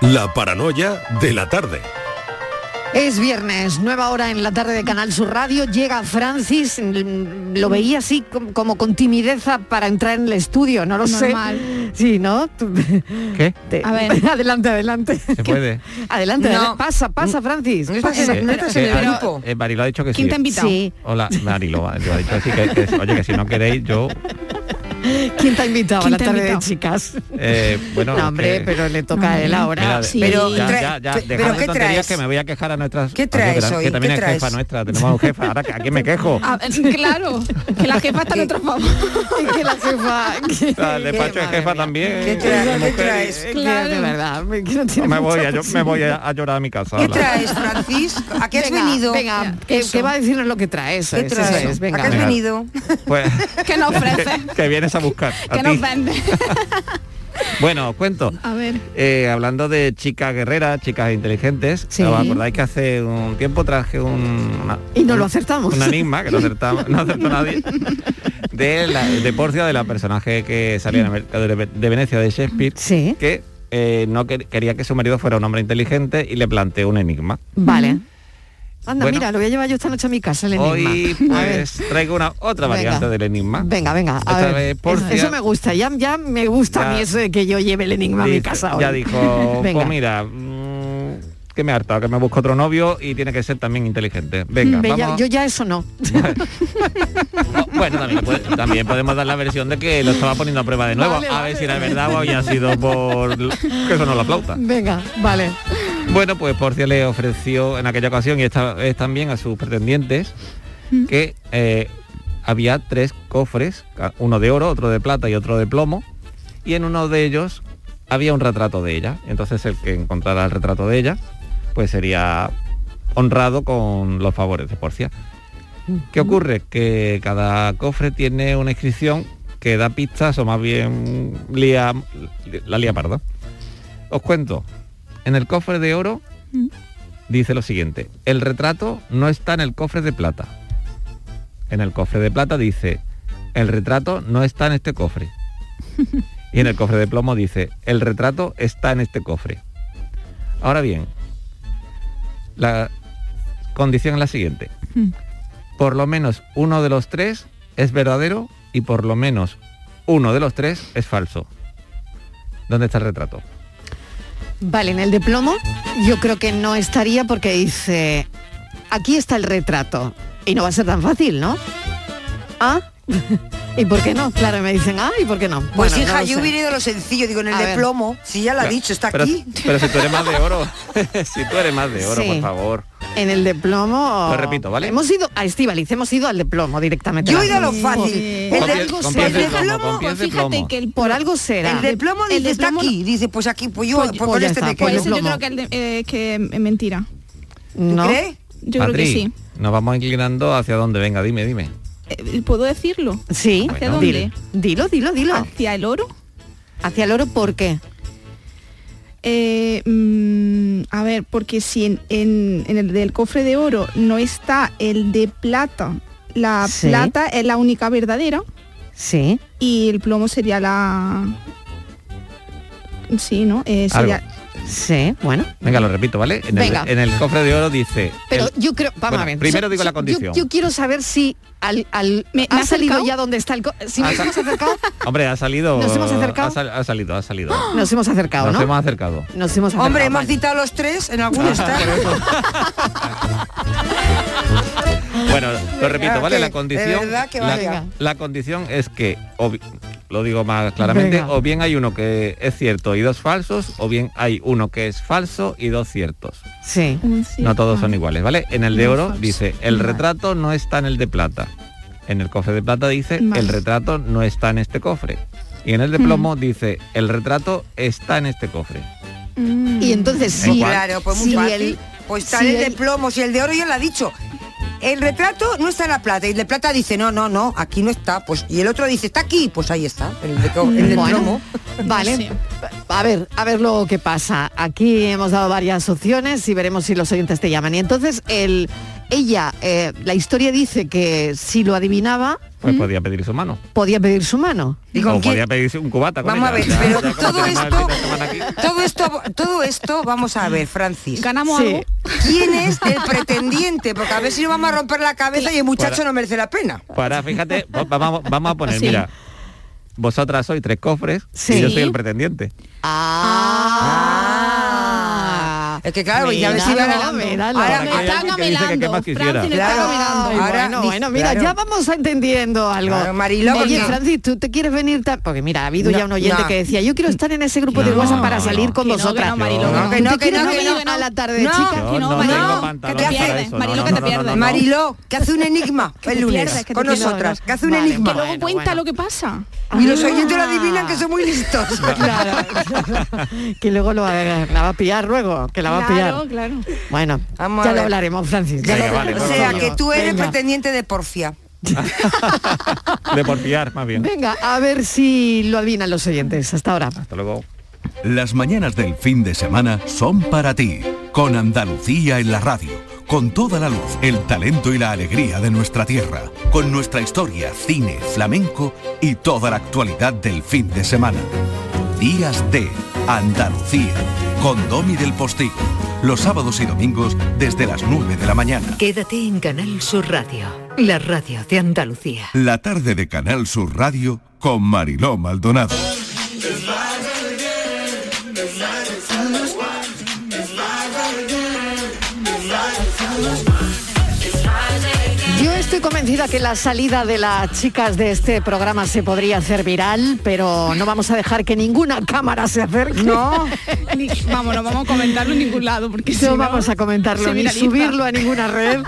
La paranoia de la tarde. Es viernes, nueva hora en la tarde de Canal Sur Radio. Llega Francis, mm, lo veía así com- como con timidez para entrar en el estudio, no lo Normal. sé. Sí, ¿no? ¿Qué? te- A ver. adelante, adelante. ¿Se puede? Adelante, No. adelante. pasa, pasa, Francis. No estás Pasa. en- no estás en el Pero- grupo. eh, Marilo ha dicho que ¿Quién sí. te ha invitado? Sí. Hola, Marilo, yo ha dicho así que, que- oye, que si no queréis, yo, ¿Quién te ha invitado a ¿Quién la tarde de chicas? eh, bueno... no, hombre, que- pero le toca a él ahora. Mira, Sí. Pero ya, ya, ya, pero ¿qué tonterías traes? que me voy a quejar a nuestras... ¿Qué traes que, hoy? que también ¿Qué es traes? jefa nuestra, tenemos un jefa, ahora ¿a quién me quejo? Ah, claro, que la jefa está en otro favor. Es que la jefa... que- El despacho de madre jefa mía. también. ¿Qué traes? ¿Qué traes? Es Claro. de verdad, me- no tiene Me voy, a, yo, me voy a, llorar a mi casa. ¿Qué traes, Francis? ¿A qué has venga, venido? Venga, que va a decirnos lo que traes. ¿Qué traes? es, ¿A venga. qué has venido? Pues, ¿Qué nos ofrece? que, que vienes a buscar. a ¿Qué ti. nos vende? Bueno, os cuento. A ver. Eh, hablando de chicas guerreras, chicas inteligentes, Sí. ¿os acordáis que hace un tiempo traje un, una- Y no lo acertamos. Un enigma, que no, acertamos, no acertó nadie, de, la, de Porcia, de la personaje que salía en el mercado de, de Venecia de Shakespeare, Sí, que eh, no quer- quería que su marido fuera un hombre inteligente y le planteó un enigma. vale. Anda, Bueno. mira, lo voy a llevar yo esta noche a mi casa, el enigma. Hoy pues traigo una otra Venga. variante del enigma. Venga, venga, a Esta ver. vez Eso me gusta, ya, ya me gusta a mí eso de que yo lleve el enigma a mi Dice- casa hoy. Ya dijo, Venga. pues mira, mm, que me he hartado, que me busco otro novio y tiene que ser también inteligente. Venga, Ve, ya- vamos. yo ya eso no. Bueno, también, puede- también podemos dar la versión de que lo estaba poniendo a prueba de nuevo, Vale, a vale. ver si era verdad o había sido por que eso no la flauta. Venga, vale. Bueno, pues Porcia le ofreció en aquella ocasión y esta vez también a sus pretendientes que eh, había tres cofres, uno de oro, otro de plata y otro de plomo, y en uno de ellos había un retrato de ella. Entonces el que encontrara el retrato de ella, pues sería honrado con los favores de Porcia. ¿Qué ocurre? Que cada cofre tiene una inscripción que da pistas o más bien lía, la lía parda. Os cuento, en el cofre de oro dice lo siguiente, el retrato no está en el cofre de plata. En el cofre de plata dice, el retrato no está en este cofre. Y en el cofre de plomo dice, el retrato está en este cofre. Ahora bien, la condición es la siguiente. Por lo menos uno de los tres es verdadero y por lo menos uno de los tres es falso. ¿Dónde está el retrato? Vale, en el de plomo yo creo que no estaría porque dice, aquí está el retrato. Y no va a ser tan fácil, ¿no? ¿Ah? ¿Y por qué no? Claro, me dicen, ah, ¿y por qué no? Pues Bueno, hija, no yo hubiera ido a lo sencillo, digo, en el A de ver. plomo, si ya lo ha dicho, está pero, aquí. Pero si tú eres más de oro, si tú eres más de oro, Sí. por favor. En el de plomo... Lo repito, ¿vale? Hemos ido a Estivaliz, hemos ido al de plomo directamente. Yo he ido a lo fácil. Sí. El de, algo será. el de plomo, Fíjate que el, Por algo será. el de plomo el dice, está aquí. Dice, pues aquí, pues yo, Pues- pues, pues este me quedo. yo plomo. creo que, el de- eh, que es mentira. ¿No? ¿Crees? Yo creo que sí. Nos vamos inclinando hacia dónde, venga, dime, dime. Eh, ¿Puedo decirlo? Sí. ¿Hacia Bueno. dónde? Dilo, dilo, dilo. ¿Hacia el oro? Hacia el oro, ¿por qué? Eh, mm, a ver, porque si en, en- en el del cofre de oro no está el de plata, la Sí. plata es la única verdadera Sí. y el plomo sería la... Sí, ¿no? Eh, sería... Sí, bueno. Venga, lo repito, ¿vale? En, Venga. El, en el cofre de oro dice... Pero el- yo creo, vamos Bueno, a ver. primero digo la condición. Yo, quiero saber si al, al ¿Me- ha me ha salido acercado? ya donde está el si Ha nos hemos acercado, Hombre, ha salido... ¿Nos hemos acercado? Ha, sal- ha salido, ha salido. nos hemos acercado, Nos ¿no? hemos acercado. Nos hemos acercado. Hombre, hemos citado los tres, en alguno está. Bueno, lo repito, ¿vale? que- La condición, la, condición es que, lo digo más claramente, Venga. o bien hay uno que es cierto y dos falsos, o bien hay uno que es falso y dos ciertos. Sí. No todos ah. son iguales, ¿vale? En el de oro dice, el Vale. retrato no está en el de plata. En el cofre de plata dice, Vale. el retrato no está en este cofre. Y en el de Mm. plomo dice, el retrato está en este cofre. Mm. Y entonces ¿En sí? Claro, pues muy si fácil. el- pues está si el de plomo, si el de oro ya lo ha dicho. El retrato no está en la plata y el de plata dice, no, no, no, aquí no está. Pues Y el otro dice, está aquí, pues ahí está, el de, el de Bueno. plomo. Vale, Sí. a ver, a ver lo que pasa. Aquí hemos dado varias opciones y veremos si los oyentes te llaman. Y entonces el, ella, eh, la historia dice que si lo adivinaba, Pues podía pedir su mano. podía pedir su mano. ¿Y con o quién? podía pedirse un cubata con Vamos a ver. Ya- pero ya todo esto, todo esto, todo esto, vamos a ver, Francis. ¿Ganamos Sí. algo? ¿Quién es el pretendiente? Porque a ver si no vamos a romper la cabeza y el muchacho Para- no merece la pena. Para, fíjate, va- vamos, vamos a poner, Sí. mira, vosotras sois tres cofres Sí. y yo soy el pretendiente. Ah. Es que claro, ya ves si. Ahora me está camelando. Francis, está camelando. Ahora, bueno, mira, ya vamos entendiendo algo. Oye, Francis, ¿tú te quieres venir? Porque mira, ha habido ya un oyente que decía, yo quiero estar en ese grupo de WhatsApp para salir con vosotras. no, que no. que no, ¿Te que quieres no, que venir no. a la tarde, No, chica? Yo que no, te pierdes. Mariló, que te pierdes. Mariló, que hace un enigma el lunes con nosotras, que hace un enigma. Que luego cuenta lo que pasa. Y los oyentes lo adivinan que son muy listos. Claro. que luego lo va a pillar luego, que la va a Claro, pillar. claro. Bueno, Vamos ya lo hablaremos, Francis. Ya Venga, lo vale, O sea, que tú eres Venga. pretendiente de porfia. De porfiar, más bien. Venga, a ver si lo adivinan los oyentes. Hasta ahora. Hasta luego. Las mañanas del fin de semana son para ti, con Andalucía en la radio, con toda la luz, el talento y la alegría de nuestra tierra, con nuestra historia, cine, flamenco y toda la actualidad del fin de semana. Días de Andalucía, con Domi del Postigo, los sábados y domingos desde las 9 de la mañana. Quédate en Canal Sur Radio, la radio de Andalucía. La tarde de Canal Sur Radio con Mariló Maldonado. Estoy convencida que la salida de las chicas de este programa se podría hacer viral, pero no vamos a dejar que ninguna cámara se acerque. No. Ni- vamos, no vamos a comentarlo en ningún lado porque si no no vamos a comentarlo ni subirlo a ninguna red,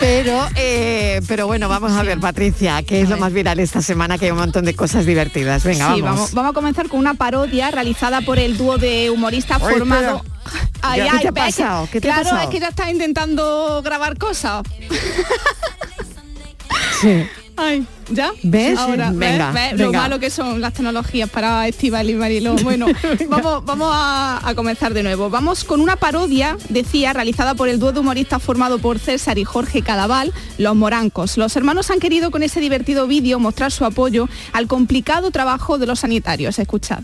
pero eh, pero bueno, vamos a ver, Patricia, qué es lo más viral esta semana, que hay un montón de cosas divertidas. Venga, Sí, vamos. vamos, vamos a comenzar con una parodia realizada por el dúo de humoristas formado. ¿Qué te ha pasado? ¿Qué te ha claro, pasado? es que ya está intentando grabar cosas. Sí. Ay, ¿ya? ¿Ves? Ahora. Venga, ¿ves? Lo venga. malo que son las tecnologías para Estival y Mariló. Bueno, vamos, vamos a, a comenzar de nuevo. Vamos con una parodia, decía, realizada por el dúo de humoristas formado por César y Jorge Cadaval, Los Morancos. Los hermanos han querido con ese divertido vídeo mostrar su apoyo al complicado trabajo de los sanitarios. Escuchad.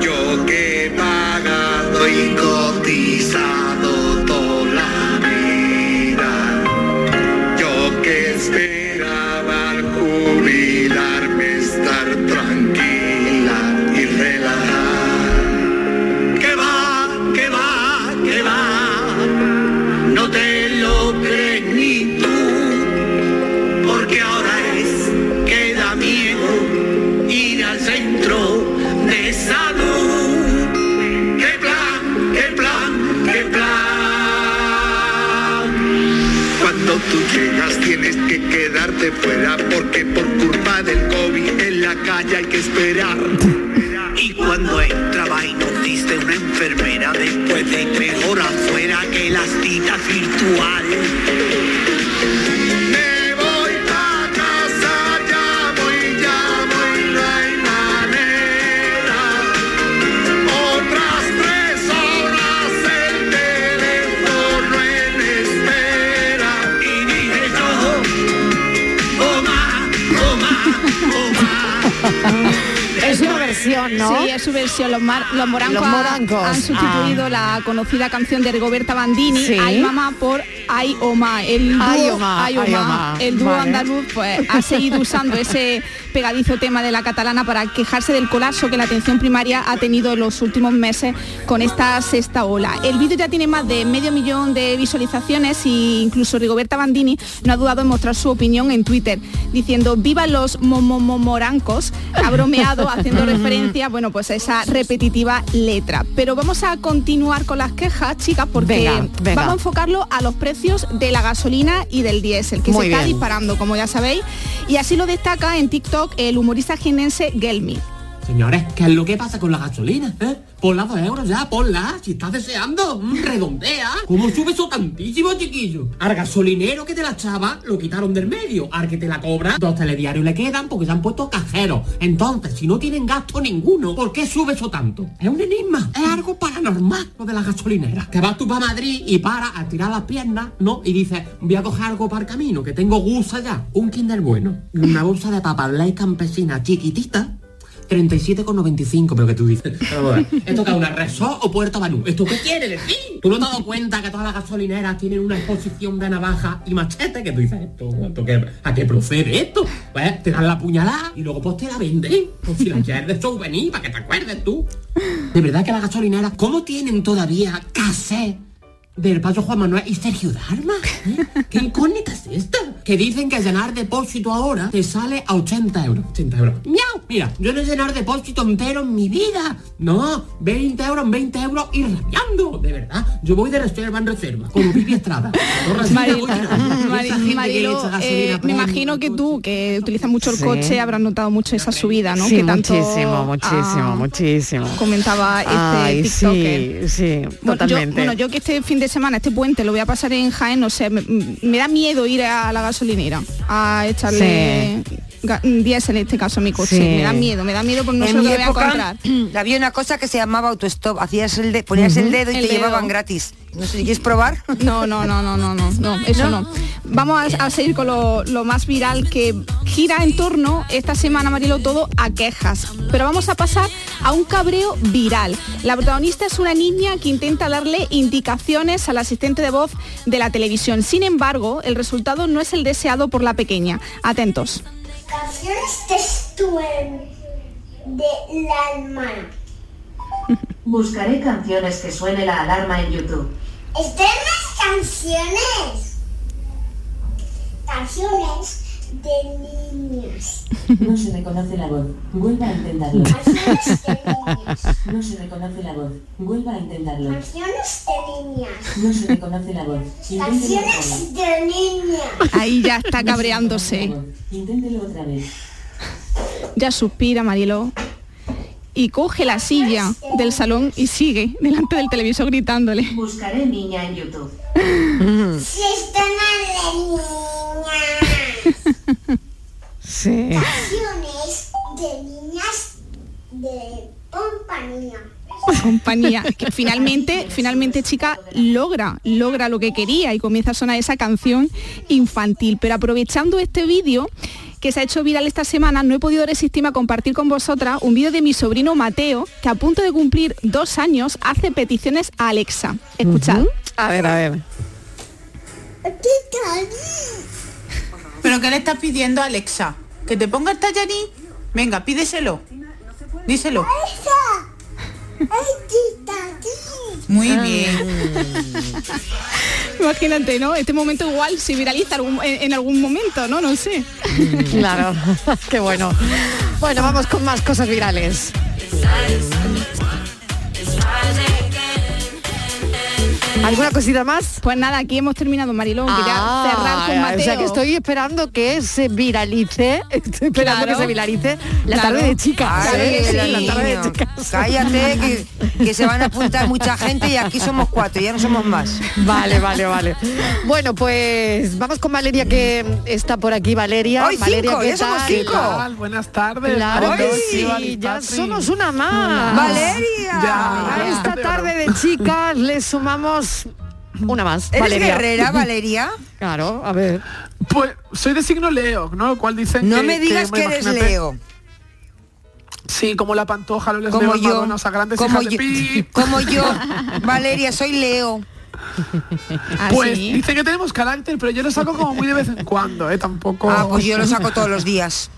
Yo que he pagado y cotizado Yo quedarte fuera porque por culpa del COVID en la calle hay que esperar. Y cuando entraba y nos diste una enfermera después de tres horas fuera que las citas virtuales. Es una versión, ¿no? Sí, es su versión. Los, mar- los morancos, Los ha- morancos. han sustituido la conocida canción de Rigoberta Bandini, Sí. Ay Mamá, por Ay Oma. El dúo, Ay, Oma, Ay, Ay, Oma. Oma. El dúo Vale. andaluz pues, ha seguido usando ese pegadizo tema de la catalana para quejarse del colapso que la atención primaria ha tenido en los últimos meses con esta sexta ola. El vídeo ya tiene más de medio millón de visualizaciones y incluso Rigoberta Bandini no ha dudado en mostrar su opinión en Twitter, diciendo viva los momomorancos, ha bromeado haciendo referencia, bueno, pues a esa repetitiva letra. Pero vamos a continuar con las quejas, chicas, porque Venga, venga. vamos a enfocarlo a los precios de la gasolina y del diésel, que Muy se está disparando, como ya sabéis, y así lo destaca en TikTok el humorista jienense Gelmi. Señores, ¿qué es lo que pasa con la gasolina? ¿Eh? Ponla dos euros ya, ponla. Si estás deseando, mm, redondea. ¿Cómo sube eso tantísimo, chiquillo? Al gasolinero que te la echaba, lo quitaron del medio. Al que te la cobra, dos telediarios le quedan porque se han puesto cajeros. Entonces, si no tienen gasto ninguno, ¿por qué sube eso tanto? Es un enigma. Es algo paranormal lo de la gasolinera. Que vas tú para Madrid y para a tirar las piernas, ¿no? Y dices, voy a coger algo para el camino, que tengo gusto ya. Un Kinder bueno. Una bolsa de papas campesina chiquitita 37,95, pero que tú dices. Vamos a ver, ¿Esto que es una Resort o Puerto Banú? ¿Esto qué quiere decir? ¿Tú no te has dado cuenta que todas las gasolineras tienen una exposición de navaja y machete? Que tú dices, ¿esto, esto qué- ¿a qué procede esto? Pues te dan la puñalada y luego pues te la venden. Pues si la quieres de souvenir, para que te acuerdes tú. De verdad que las gasolineras, ¿cómo tienen todavía cassette del paso Juan Manuel y Sergio Darma? ¿Eh? ¿Qué incógnita es esta? Que dicen que llenar depósito ahora te sale a 80 euros. 80 euros. ¡Miau! Mira, yo no he llenar depósito entero en mi vida. No, 20 euros en 20 euros y rabiando. De verdad. Yo voy de reserva en reserva. Como Vivi Estrada. Sí Marilo, eh, me imagino que tú, que utilizas mucho el Sí. coche, habrás notado mucho esa subida, ¿no? Sí, que tanto muchísimo, muchísimo, ah, muchísimo. comentaba este Ay, TikToker. sí, sí, Bueno, yo, totalmente. bueno, yo que este fin de semana, este puente, lo voy a pasar en Jaén, no sé, me, me da miedo ir a la gasolinera a echarle ga- diésel en este caso mi coche. Sí. Me da miedo, me da miedo porque no sé en lo mi que voy a había una cosa que se llamaba autostop. Hacías el de, ponías el dedo y El te dedo. llevaban gratis. No sé, ¿quieres probar? No, no, no, no, no, no, no, eso no. Vamos a, a seguir con lo, lo más viral que gira en torno esta semana, Marilo, todo a quejas. Pero vamos a pasar a un cabreo viral. La protagonista es una niña que intenta darle indicaciones al asistente de voz de la televisión. Sin embargo, el resultado no es el deseado por la pequeña. Atentos. Canciones textuales de la hermana. Buscaré canciones que suene la alarma en YouTube. Estrenas canciones. Canciones de niños. No se reconoce la voz. Vuelva a intentarlo. Canciones de niños. No se reconoce la voz. Vuelva a intentarlo. Canciones de niñas. No se reconoce la voz. Inténtelo otra vez. Canciones de niñas. Ahí ya está cabreándose. Inténtelo otra vez. Ya suspira Marilo y coge la silla del salón y sigue delante del televisor gritándole. Buscaré niña en YouTube. Si estrenas de niñas. Sí. Canciones de niñas de compañía. compañía que finalmente finalmente chica logra logra lo que quería y comienza a sonar esa canción infantil pero aprovechando este vídeo que se ha hecho viral esta semana, no he podido resistirme a compartir con vosotras un vídeo de mi sobrino Mateo, que a punto de cumplir dos años hace peticiones a Alexa. Escuchad. A ver, a ver. ¿Pero qué le estás pidiendo a Alexa? ¿Que te ponga el tallarín? Venga, pídeselo. Díselo. Muy bien. Imagínate, ¿no? Este momento igual se viraliza algún- en, en algún momento, ¿no? No sé. Claro, qué bueno. Bueno, vamos con más cosas virales. ¿Alguna cosita más? Pues nada, aquí hemos terminado, Marilón. Quería Ah, cerrar con Mateo. O sea que estoy esperando que se viralice, estoy esperando Claro. que se viralice la Claro. tarde de chicas. Ay, ¿eh? la La tarde de chicas. Cállate, que, que se van a apuntar mucha gente y aquí somos cuatro, ya no somos más. Vale, vale, vale. Bueno, pues vamos con Valeria que está por aquí, Valeria. Hoy Valeria, cinco, ¿qué ya somos tal? cinco. ¿Qué tal? Buenas tardes. Claro sí, ya somos una más. Valeria. Ya. A esta tarde de chicas le sumamos una más. ¿Eres Valeria. guerrera, Valeria? Claro, a ver. Pues soy de signo Leo, ¿no? Lo cual dicen No que- me digas que, eres imagínate- Leo. Sí, como la pantoja, los Como Leo yo. Madonna, a grandes Como hijas yo, de pi. como yo. Valeria, soy Leo. ¿Ah, Pues sí? dicen que tenemos carácter, pero yo lo saco como muy de vez en cuando, ¿eh? Tampoco... Ah, pues yo lo saco todos los días.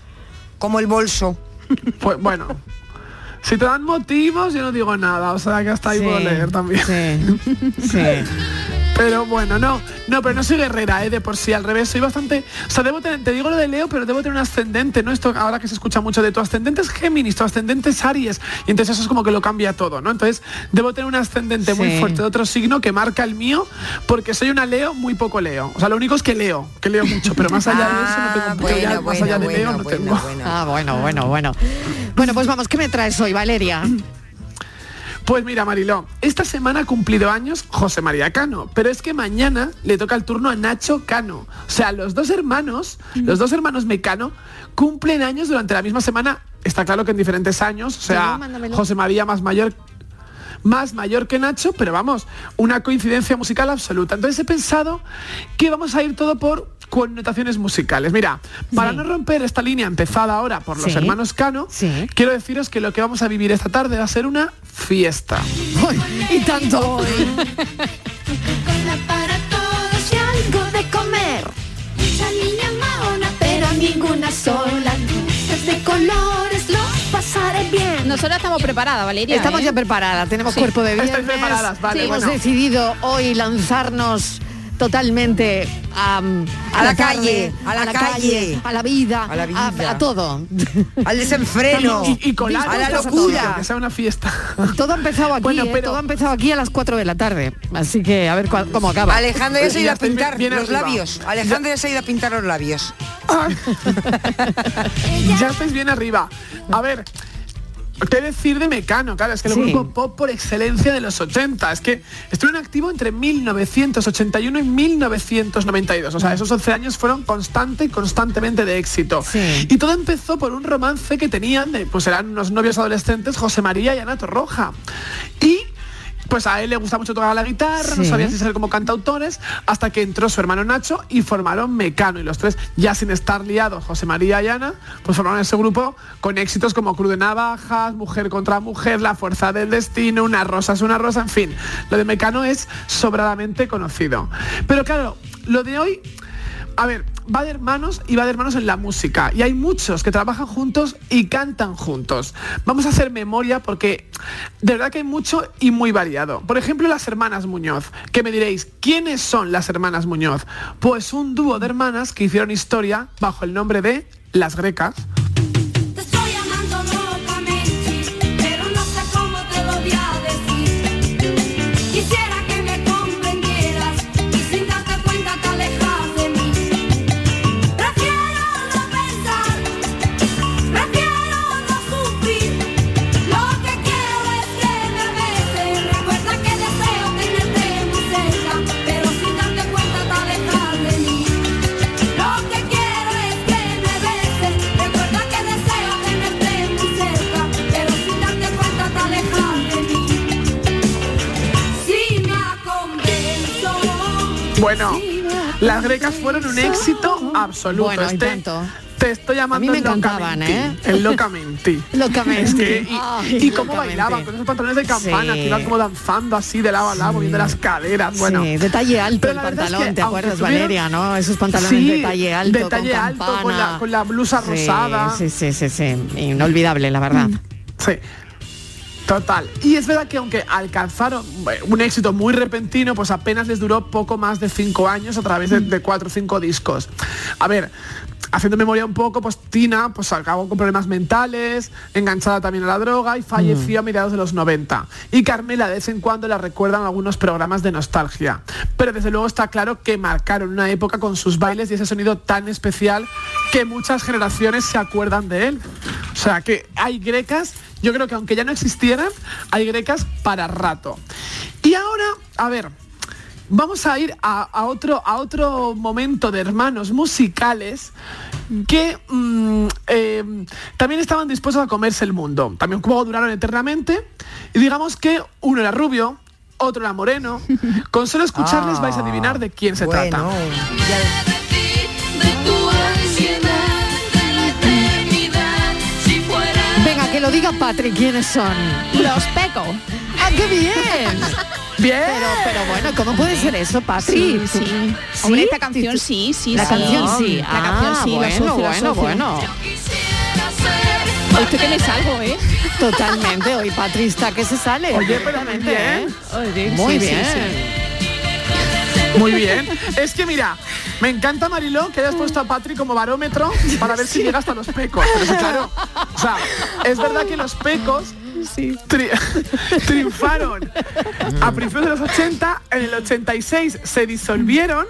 Como el bolso. Pues bueno, si te dan motivos, yo no digo nada, o sea que hasta ahí Sí, puedo leer también. Sí, sí. Pero bueno, no, no, pero no soy guerrera, ¿eh? de por sí, al revés, soy bastante, o sea, debo tener, te digo lo de Leo, pero debo tener un ascendente, ¿no? Esto ahora que se escucha mucho de tu ascendente es Géminis, tu ascendente es Aries, y entonces eso es como que lo cambia todo, ¿no? Entonces, debo tener un ascendente muy fuerte de otro signo que marca el mío, porque soy una Leo, muy poco Leo. O sea, lo único es que leo, que leo mucho, pero más allá de eso no tengo ya bueno, más allá de bueno, Leo no tengo. Ah, bueno, bueno, bueno. Bueno, pues vamos, ¿qué me traes hoy, Valeria? Pues mira, Mariló, esta semana ha cumplido años José María Cano, pero es que mañana le toca el turno a Nacho Cano. O sea, los dos hermanos, los dos hermanos Mecano, cumplen años durante la misma semana. Está claro que en diferentes años, o sea, Sí. José María más mayor más mayor que Nacho, pero vamos, una coincidencia musical absoluta. Entonces he pensado que vamos a ir todo por connotaciones musicales. Mira, para no romper esta línea empezada ahora por los Sí. hermanos Cano, quiero deciros que lo que vamos a vivir esta tarde va a ser una fiesta. y tanto. para todos y algo de comer. Mucha niña maona, pero ninguna sola. Luces de colores, lo pasaré bien. Nosotros estamos preparadas, Valeria. Estamos ¿eh? ya preparadas, tenemos Sí. cuerpo de Estáis viernes. preparadas, vale, Hemos bueno. decidido hoy lanzarnos totalmente a, A la calle, a la calle. a la vida, A la vida. a, a todo. Al desenfreno. Y, y colar a la locura. Que sea una fiesta. Todo ha empezado aquí, Bueno, ¿eh? pero- todo ha empezado aquí a las 4 de la tarde. Así que a ver cua- cómo acaba. Alejandro ya se ha ido a pintar bien- bien los arriba. labios. Alejandro ya se ha ido a pintar los labios. ya estáis bien arriba. A ver, ¿qué decir de Mecano? Claro, es que el Sí. grupo pop por excelencia de los 80. Es que estuvieron activo entre 1981 y 1992. O sea, esos 11 años fueron constante y constantemente de éxito. Y todo empezó por un romance que tenían, de, pues eran unos novios adolescentes, José María y Ana Torroja. Y pues a él le gusta mucho tocar la guitarra, no sabía si ser como cantautores, hasta que entró su hermano Nacho y formaron Mecano. Y los tres, ya sin estar liados, José María y Ana, pues formaron ese grupo con éxitos como Cruz de Navajas, Mujer contra Mujer, La Fuerza del Destino, Una Rosa es una Rosa, en fin. Lo de Mecano es sobradamente conocido. Pero claro, lo de hoy a ver, va de hermanos y va de hermanos en la música. Y hay muchos que trabajan juntos y cantan juntos. Vamos a hacer memoria porque de verdad que hay mucho y muy variado. Por ejemplo, las hermanas Muñoz. Que me diréis, ¿quiénes son las hermanas Muñoz? Pues un dúo de hermanas que hicieron historia bajo el nombre de Las Grecas. Bueno, Las Grecas fueron un éxito absoluto. Bueno, Este- tanto. Te estoy llamando A mí me encantaban. ¿eh? El locamente. Locamente. Es que, y, Ay, y cómo locamente. bailaban con esos pantalones de campana Sí. que iban como danzando así de lado a lado, moviendo las caderas. Bueno, sí, detalle alto Pero el es pantalón, que, ¿te acuerdas, tuvieron- Valeria, no? Esos pantalones Sí, de talle alto, de talle con alto, con la- con la blusa Sí, rosada. Sí, sí, sí, sí. Inolvidable, la verdad. Sí. Total. Y es verdad que aunque alcanzaron eh, un éxito muy repentino, pues apenas les duró poco más de cinco años a través de, de cuatro o cinco discos. A ver, haciendo memoria un poco, pues Tina pues acabó con problemas mentales, enganchada también a la droga y falleció a mediados de los 90. Y Carmela de vez en cuando la recuerdan algunos programas de nostalgia. Pero desde luego está claro que marcaron una época con sus bailes y ese sonido tan especial que muchas generaciones se acuerdan de él. O sea que hay grecas, yo creo que aunque ya no existieran, hay grecas para rato. Y ahora, a ver, vamos a ir a, a otro, a otro momento de hermanos musicales que mm, eh, también estaban dispuestos a comerse el mundo. También como duraron eternamente. Y digamos que uno era rubio, otro era moreno. Con solo escucharles vais a adivinar de quién se trata. Venga, que lo diga Patrick, ¿quiénes son? Los Peco. ¡Ah, qué bien! Bien. Pero, pero bueno, ¿cómo puede ser eso, Patrick? Sí, sí. Hombre, esta canción sí, sí, La sí. canción sí. La Ah, canción sí, lo bueno, bueno, bueno. Hoy estoy que me salgo, ¿eh? Totalmente, hoy Patrick está que se sale. Oye, pero bien. ¿eh? Oye, Muy sí, bien. sí. Muy bien. Es que mira, me encanta Mariló que hayas puesto a Patri como barómetro para ver si llega hasta los pecos. Pero claro, o sea, es verdad que los pecos tri- triunfaron a principios de los 80, en el 86 se disolvieron.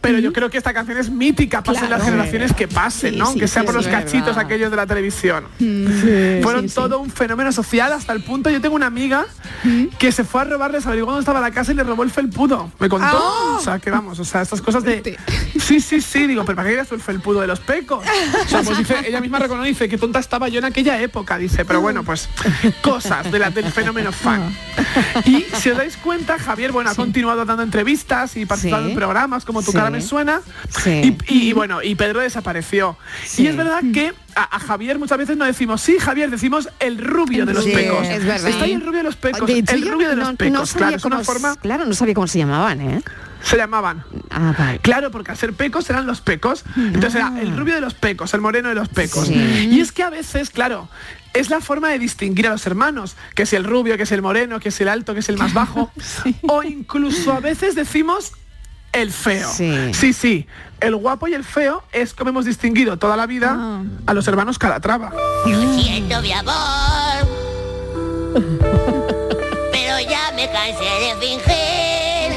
Pero yo creo que esta canción es mítica, pasen Claro. las generaciones que pasen, ¿no? Aunque sea por los cachitos aquellos de la televisión. Fueron todo un fenómeno social hasta el punto. Yo tengo una amiga que se fue a robarles, averiguó dónde estaba la casa y le robó el felpudo. Me contó. Ah. O sea, que vamos, o sea, estas cosas de. Sí, sí, sí, digo, pero ¿para qué tú el felpudo de los pecos? O sea, pues dice, ella misma reconoce, dice, qué tonta estaba yo en aquella época, dice, pero bueno, pues cosas de la, del fenómeno fan. Y si os dais cuenta, Javier, bueno, ha continuado dando entrevistas y participando Sí. en programas como Tu Sí. cara suena. Sí. Y, y, bueno, y Pedro desapareció. Y es verdad que a, a Javier muchas veces no decimos sí, Javier, decimos el rubio de los Sí, pecos. es verdad. Está ahí el rubio de los pecos. De hecho, el rubio de no- los no pecos, sabía claro, es una cómo- forma. Claro, no sabía cómo se llamaban, ¿eh? Se llamaban. Ah, vale. Claro, porque al ser pecos eran los pecos. Entonces era el rubio de los pecos, el moreno de los pecos. Sí. Y es que a veces, claro, es la forma de distinguir a los hermanos, que es el rubio, que es el moreno, que es el alto, que es el más bajo. O incluso a veces decimos el feo. Sí. sí, sí. El guapo y el feo es como hemos distinguido toda la vida Ah. a los hermanos Calatrava. Lo siento, mi amor. Pero ya me cansé de fingir.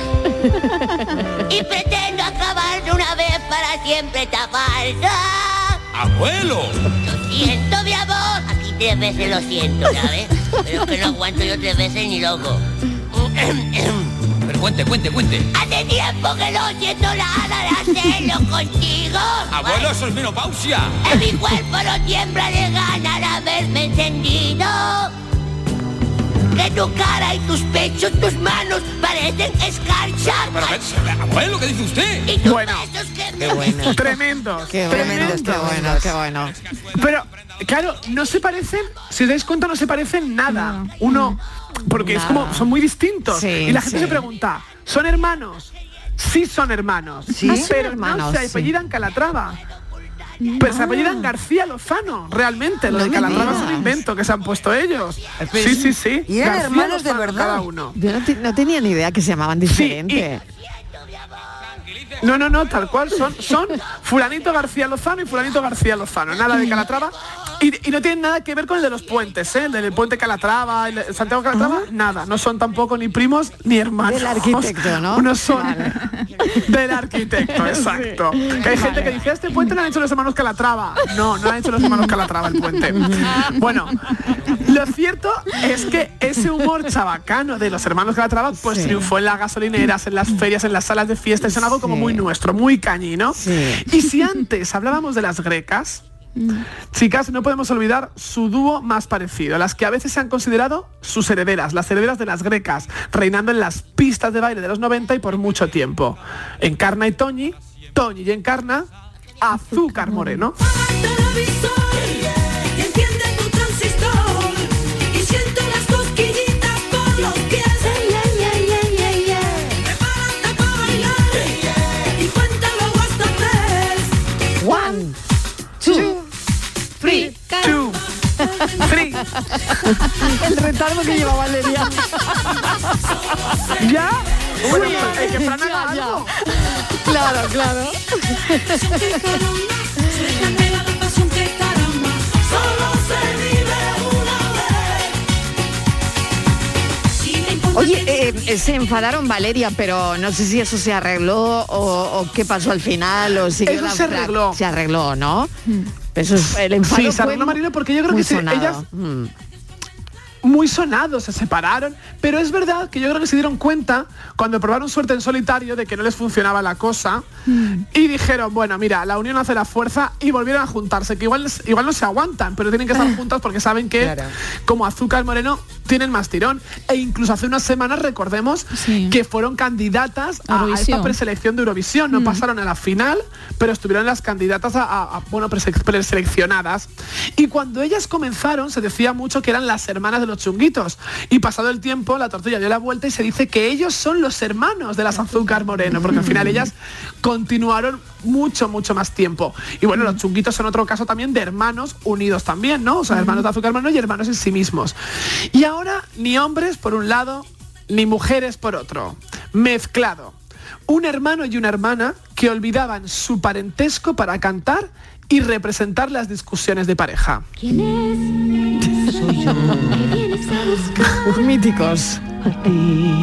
Y pretendo acabar de una vez para siempre esta farsa. ¡Abuelo! Lo siento, mi amor. Aquí tres veces lo siento, ¿sabes? Pero es que no aguanto yo tres veces ni loco. Cuente, cuente, cuente. Hace tiempo que no siento nada de hacerlo contigo. ¡Abuelo, eso es menopausia! En mi cuerpo no tiembla de ganas de haberme encendido. Que tu cara y tus pechos, tus manos parecen escarchar. Pero, pero, abuelo, ¿qué dice usted? Y tus Bueno. besos que Qué bueno. Tremendos. Qué bueno, tremendos. qué bueno, qué bueno. Pero, claro, no se parecen, si os dais cuenta, no se parecen nada. Uno, porque es como, son muy distintos. Sí, y la gente sí. se pregunta, ¿son hermanos? Sí son hermanos. Son pero hermanos, no se sí. apellidan Calatrava. Pero se apellidan García Lozano, realmente. Lo No de Calatrava es un invento que se han puesto ellos. Sí, sí, sí. Y eran García hermanos de verdad. Cada uno. Yo no, te- no tenía ni idea que se llamaban diferente. No, no, no, tal cual son, son fulanito García Lozano y fulanito García Lozano, nada de Calatrava. Y, y no tienen nada que ver con el de los puentes, ¿eh? El del puente Calatrava, el de Santiago Calatrava, nada. No son tampoco ni primos ni hermanos. Del arquitecto, ¿no? Unos son Vale. del arquitecto, exacto. Que hay gente que dice, este puente lo han hecho los hermanos Calatrava. No, no han hecho los hermanos Calatrava el puente. Bueno, lo cierto es que ese humor chabacano de los hermanos Calatrava pues Sí. triunfó en las gasolineras, en las ferias, en las salas de fiesta. Es algo como muy nuestro, muy cañino. Sí. Y si antes hablábamos de las grecas, chicas, no podemos olvidar su dúo más parecido, las que a veces se han considerado sus herederas, las herederas de las grecas, reinando en las pistas de baile de los 90 y por mucho tiempo. Encarna y Toñi, Toñi y Encarna, Azúcar Moreno. El retardo que lleva Valeria. ¿Ya? Bueno, Sí, hay que Fran haga ya, ya. algo. Claro, claro. Se importa Oye, eh, eh, se enfadaron Valeria, pero no sé si eso se arregló o, o qué pasó al final o si Eso se arregló. Se arregló, ¿no? Eso es el enfado Sí, se fue arregló Marilo porque yo creo que sí, sonado. ellas Mm. Muy sonados, se separaron, pero es verdad que yo creo que se dieron cuenta cuando probaron suerte en solitario de que no les funcionaba la cosa y dijeron, bueno, mira, la unión hace la fuerza y volvieron a juntarse, que igual, igual no se aguantan, pero tienen que estar juntas porque saben que Claro. como Azúcar Moreno tienen más tirón e incluso hace unas semanas recordemos Sí. que fueron candidatas a, a esta preselección de Eurovisión, no pasaron a la final, pero estuvieron las candidatas a, a- a, bueno, prese- preseleccionadas. Y cuando ellas comenzaron se decía mucho que eran las hermanas de los chunguitos. Y pasado el tiempo la tortilla dio la vuelta y se dice que ellos son los hermanos de las azúcar moreno, porque al final ellas continuaron mucho, mucho más tiempo. Y bueno, los chunguitos son otro caso también de hermanos unidos también, ¿no? O sea, hermanos de azúcar moreno y hermanos en sí mismos. Y ahora ni hombres por un lado, ni mujeres por otro. Mezclado. un hermano y una hermana que olvidaban su parentesco para cantar y representar las discusiones de pareja. ¿Quién es? Soy yo. ¿Me vienes a buscar? Míticos. A ti.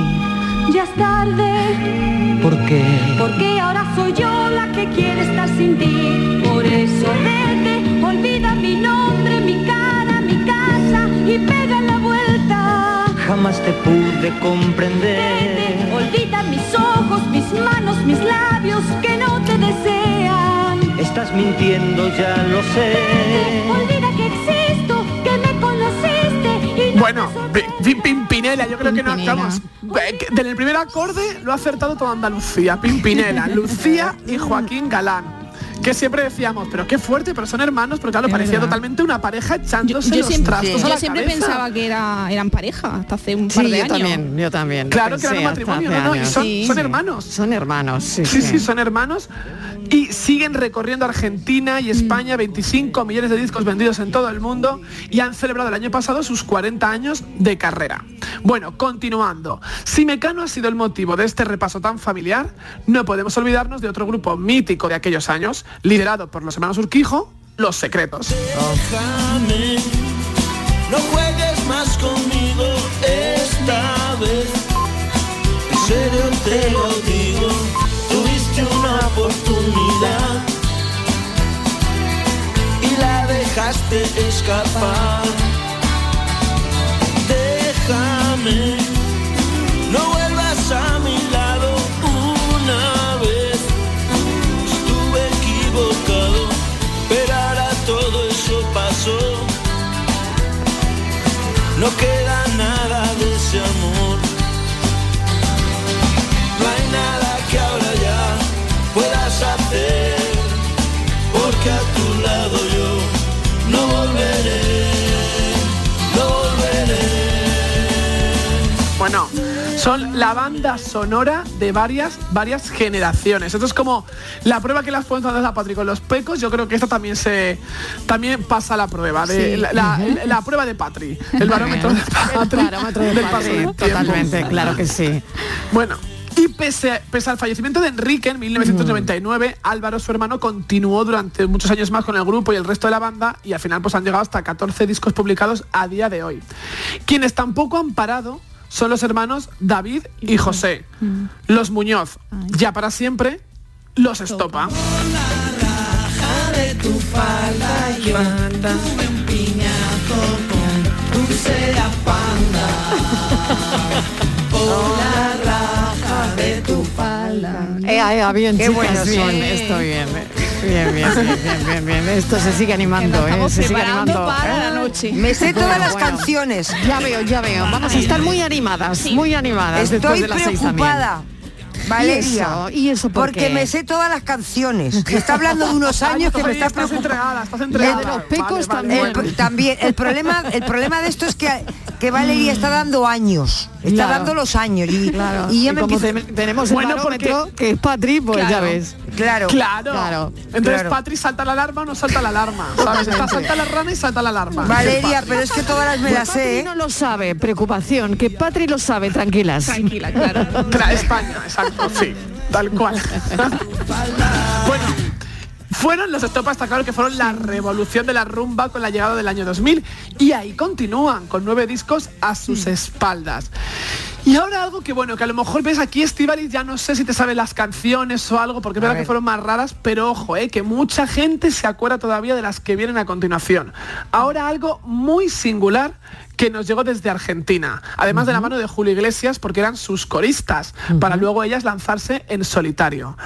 Ya es tarde. ¿Por qué? Porque ahora soy yo la que quiere estar sin ti. Por eso vete, olvida mi nombre, mi cara, mi casa y pega la vuelta. Jamás te pude comprender. Vete, olvida mis ojos, mis manos, mis labios que no te desean. Estás mintiendo, ya lo sé. Olvida Bueno, Pi- Pi- Pimpinela, yo creo que no estamos. eh, Del primer acorde lo ha acertado toda Andalucía. Pimpinela, Lucía y Joaquín Galán. Que siempre decíamos, pero qué fuerte, pero son hermanos, pero claro, Es parecía verdad. totalmente una pareja echándose Yo los siempre, trastos a yo la siempre cabeza. pensaba que era, eran pareja hasta hace un Sí, par de yo años. también, yo también. Claro que eran un matrimonio, no, no, y son, Sí. son hermanos. Son hermanos, sí, Sí, sí. sí, son hermanos y siguen recorriendo Argentina y España, 25 millones de discos vendidos en todo el mundo y han celebrado el año pasado sus 40 años de carrera. Bueno, continuando. Si Mecano ha sido el motivo de este repaso tan familiar, no podemos olvidarnos de otro grupo mítico de aquellos años, liderado por los hermanos Urquijo, Los Secretos. Déjame, no juegues más conmigo esta vez. En serio te lo digo, tuviste una oportunidad y la dejaste escapar. Déjame, no vuelvas a mi lado una vez. Estuve equivocado, pero ahora todo eso pasó. No queda son la banda sonora de varias, varias generaciones. Esto es como la prueba que las pueden hacer a Patri con los pecos. Yo creo que esta también se también pasa la prueba de Sí. la, la- la prueba de Patri, el barómetro de Patri, El barómetro de del Patri, del totalmente, claro que sí. Bueno. Y pese, pese al fallecimiento de Enrique en 1999, Álvaro, su hermano, continuó durante muchos años más con el grupo y el resto de la banda y al final pues han llegado hasta 14 discos publicados a día de hoy. Quienes tampoco han parado son los hermanos David y José. Los Muñoz, ya para siempre, los Estopa. falda Eh, eh, bien, Qué chicas, bien, son. esto bien. Bien, bien, bien, bien, bien, bien. Esto se sigue animando, eh, se sigue animando. para ¿eh? la noche. Me sé todas Bueno, las bueno. canciones. Ya veo, ya veo. Vamos a estar muy animadas, muy animadas después Estoy de las seis también. preocupada. Valeria. ¿Y eso? ¿Y eso por Porque qué? me sé todas las canciones. Está hablando de unos años que me está estás preocupando. entregada, estás La entregada. de los pecos Vale, vale, también. El, también el problema el problema de esto es que, que Valeria está dando años está Claro. dando los años y, Claro. y ya Y me como empiezo- te- tenemos el Bueno, barómetro, que es Patri, pues ya ves. claro Claro. Claro. Entonces Claro. Patri salta la alarma o no salta la alarma. ¿Sabes? Está salta la rana y salta la alarma. Valeria pero es que todas las me las sé ¿eh? no lo sabe, preocupación, que Patri lo sabe, tranquilas. Tranquila, claro. Tra- España, exacto, sí, tal cual. bueno, fueron los Estopa, está claro que fueron la revolución de la rumba con la llegada del año 2000 y ahí continúan con nueve discos a sus espaldas. Y ahora algo que bueno, que a lo mejor ves aquí Estivaliz, ya no sé si te sabes las canciones o algo, porque es verdad que fueron más raras, pero ojo, eh, que mucha gente se acuerda todavía de las que vienen a continuación. Ahora algo muy singular que nos llegó desde Argentina, además de la mano de Julio Iglesias, porque eran sus coristas, para luego ellas lanzarse en solitario.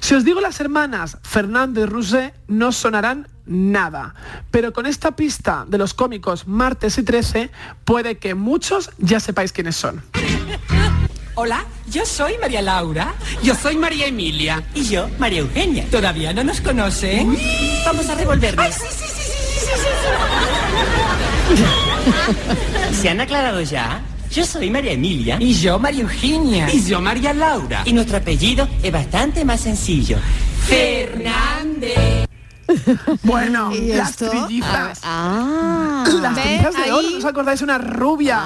Si os digo las hermanas Fernando y Rusé, no sonarán nada, pero con esta pista de los cómicos Martes y 13, puede que muchos ya sepáis quiénes son. Hola, yo soy María Laura. Yo soy María Emilia. Y yo, María Eugenia. ¿Todavía no nos conocen? Vamos a revolvernos. Ay, sí, sí, sí, sí, sí, sí, sí, ¿Se han aclarado ya? Yo soy María Emilia. Y yo, María Eugenia. Y yo, María Laura. Y nuestro apellido es bastante más sencillo. Fernández. Bueno, ¿Y las trillizas. Ah, Las cenizas de oro, ¿no os acordáis? Unas rubias.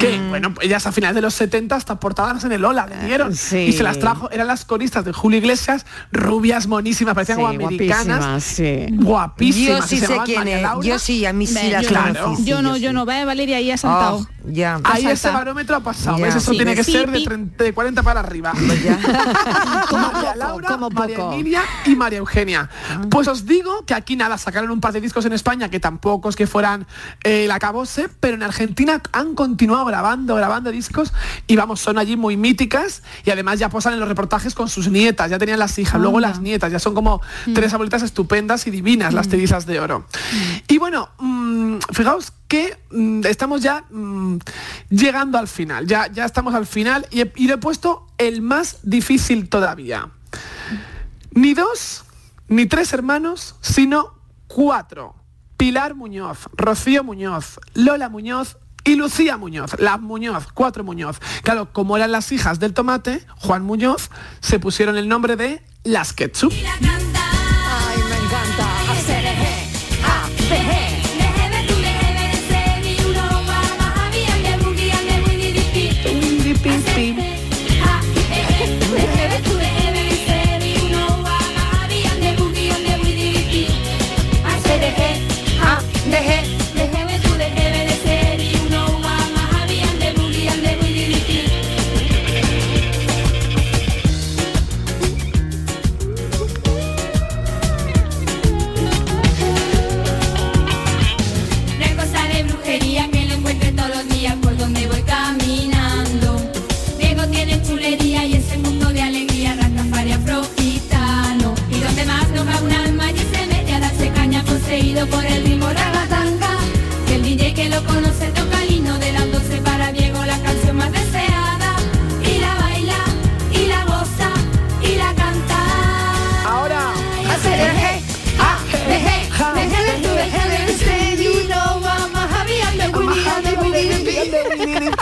Que, bueno, ellas a finales de los 70 hasta portadas en el Ola le dieron. sí. Y se las trajo, eran las coristas de Julio Iglesias, rubias, monísimas, parecían Sí, como americanas. guapísimas, sí. Guapísimas. Yo sí y se sé quién es. Yo sí, a mí sí las yo, Claro. yo no, yo no, ve Valeria ahí ha saltado. Oh, ya. Ahí Salta. ese barómetro ha pasado, Ya. ¿ves? Eso Sí. tiene que ser de, pi. 30 de 40 para arriba. Como María poco, Laura, como María. Emilia y María Eugenia. Pues os digo que aquí nada, sacaron un par de discos en España que tampoco es que fueran eh, el acabose, pero en Argentina han continuado grabando, grabando discos y vamos, son allí muy míticas y además ya posan en los reportajes con sus nietas, ya tenían las hijas, luego las nietas, ya son como tres abuelitas estupendas y divinas, las terizas de oro. Y bueno, mm, fijaos que mm, estamos ya llegando al final, ya, ya estamos al final y, he- he puesto el más difícil todavía. Ni dos, ni tres hermanos, sino cuatro. Pilar Muñoz, Rocío Muñoz, Lola Muñoz y Lucía Muñoz. Las Muñoz, cuatro Muñoz. Claro, como eran las hijas del tomate, Juan Muñoz, se pusieron el nombre de las Ketchup.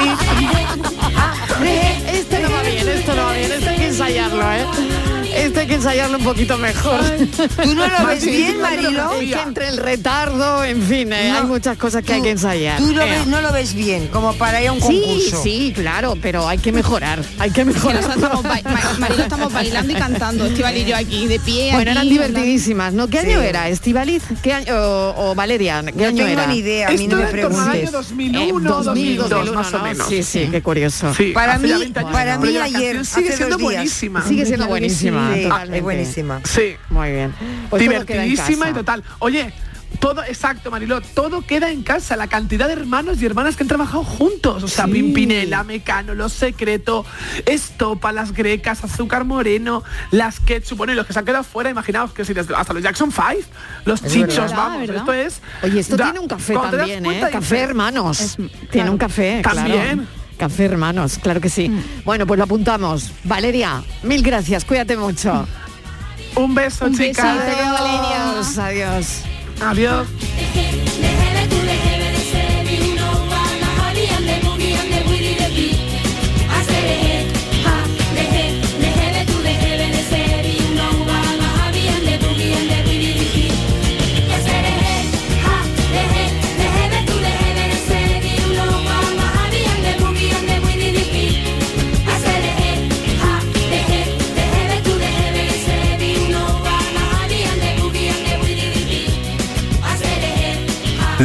Yeah. Que ensayarlo un poquito mejor. ¿Tú no lo ves bien, Marilo? Es que entre el retardo, en fin, eh, hay muchas cosas que hay que ensayar. Tú lo Eh, ves- no lo ves bien, como para ir a un Sí, concurso. sí, claro, pero hay que mejorar, hay que Que mejorar. nosotros estamos, ba- Ma- Marilo estamos bailando y cantando. Estival y yo aquí de pie. Bueno, eran aquí, divertidísimas, ¿no? ¿Qué Sí. año era? ¿Estivaliz? ¿Qué año, o, o Valeria? ¿Qué No año tengo era? ni idea, a mí no me Esto torno al preguntes. año 2001, Eh, 2002, 2001, más o ¿no? menos. Sí, sí, qué curioso. Sí, Para mí- ya 20 años. para mí ayer, sigue siendo buenísima. Sigue siendo buenísima. Sí, es buenísima. Sí. Muy bien. Divertidísima y total. Oye, todo, exacto, Mariló, todo queda en casa. La cantidad de hermanos y hermanas que han trabajado juntos. O sea, Sí. Pimpinela, Mecano, Los Secreto, Estopa, Las Grecas, Azúcar Moreno, Las Ketchup. Bueno, y los que se han quedado fuera, imaginaos que si desde- hasta los Jackson 5, los Es chichos, verdad, vamos. ¿verdad? Esto es. Oye, esto da- tiene un café también, ¿eh? Café hermanos. Tiene un café, También. claro. Café hermanos, claro que sí. Bueno, pues lo apuntamos. Valeria, mil gracias, cuídate mucho. Un beso, Un chicas. besito, Valeria. Adiós, adiós. Adiós.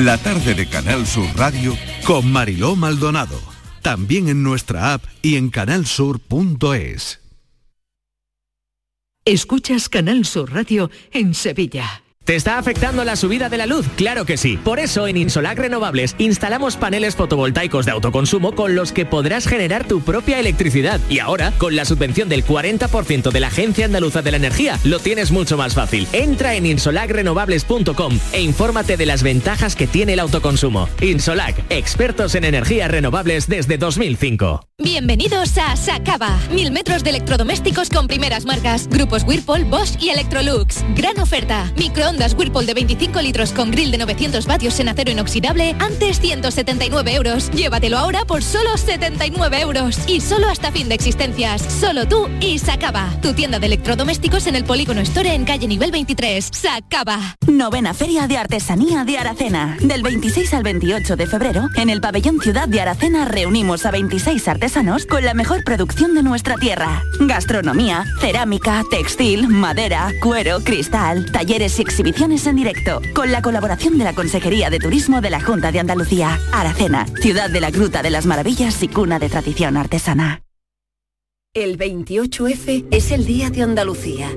La tarde de Canal Sur Radio con Mariló Maldonado. También en nuestra app y en canalsur.es. Escuchas Canal Sur Radio en Sevilla. ¿Te está afectando la subida de la luz? Claro que sí. Por eso en Insolac Renovables instalamos paneles fotovoltaicos de autoconsumo con los que podrás generar tu propia electricidad. Y ahora, con la subvención del 40% de la Agencia Andaluza de la Energía, lo tienes mucho más fácil. Entra en insolacrenovables.com e infórmate de las ventajas que tiene el autoconsumo. Insolac, expertos en energías renovables desde 2005. Bienvenidos a Sacaba. Mil metros de electrodomésticos con primeras marcas. Grupos Whirlpool, Bosch y Electrolux. Gran oferta. Microondas Whirlpool de 25 litros con grill de 900 vatios en acero inoxidable. Antes 179 euros. Llévatelo ahora por solo 79 euros. Y solo hasta fin de existencias. Solo tú y Sacaba. Tu tienda de electrodomésticos en el Polígono Store en calle nivel 23. Sacaba. Novena Feria de Artesanía de Aracena. Del 26 al 28 de febrero, en el pabellón Ciudad de Aracena reunimos a 26 artesanos con la mejor producción de nuestra tierra. Gastronomía, cerámica, textil, madera, cuero, cristal, talleres y en directo. Con la colaboración de la Consejería de Turismo de la Junta de Andalucía. Aracena, ciudad de la Gruta de las Maravillas y cuna de tradición artesana. El 28F es el Día de Andalucía.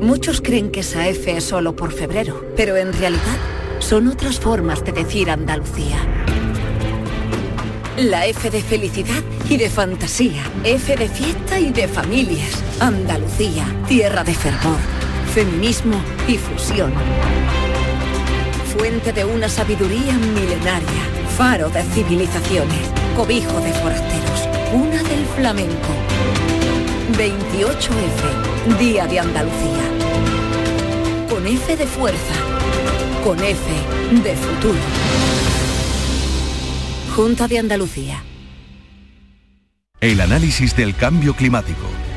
Muchos creen que esa F es solo por febrero, pero en realidad son otras formas de decir Andalucía. La F de felicidad y de fantasía. F de fiesta y de familias. Andalucía, tierra de fervor, feminismo y fusión. Fuente de una sabiduría milenaria. Faro de civilizaciones. Cobijo de forasteros. Una del flamenco. 28F, Día de Andalucía. Con F de fuerza. Con F de futuro. Junta de Andalucía. El análisis del cambio climático,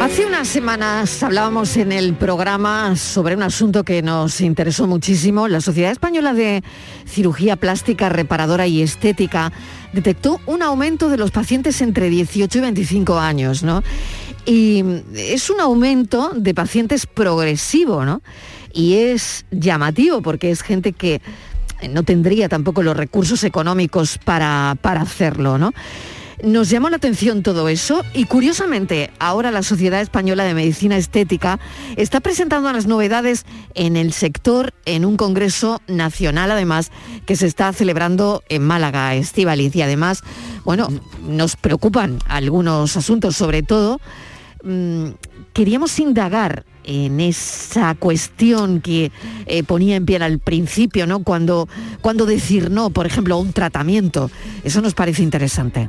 Hace unas semanas hablábamos en el programa sobre un asunto que nos interesó muchísimo. La Sociedad Española de Cirugía Plástica Reparadora y Estética detectó un aumento de los pacientes entre 18 y 25 años, ¿no? Y es un aumento de pacientes progresivo, ¿no? Y es llamativo porque es gente que no tendría tampoco los recursos económicos para, para hacerlo, ¿no? Nos llamó la atención todo eso y curiosamente ahora la Sociedad Española de Medicina Estética está presentando las novedades en el sector en un congreso nacional además que se está celebrando en Málaga, Estivaliz. Y además, bueno, nos preocupan algunos asuntos, sobre todo mm, queríamos indagar en esa cuestión que eh, ponía en pie al principio, ¿no? Cuando, cuando decir no, por ejemplo, a un tratamiento. Eso nos parece interesante.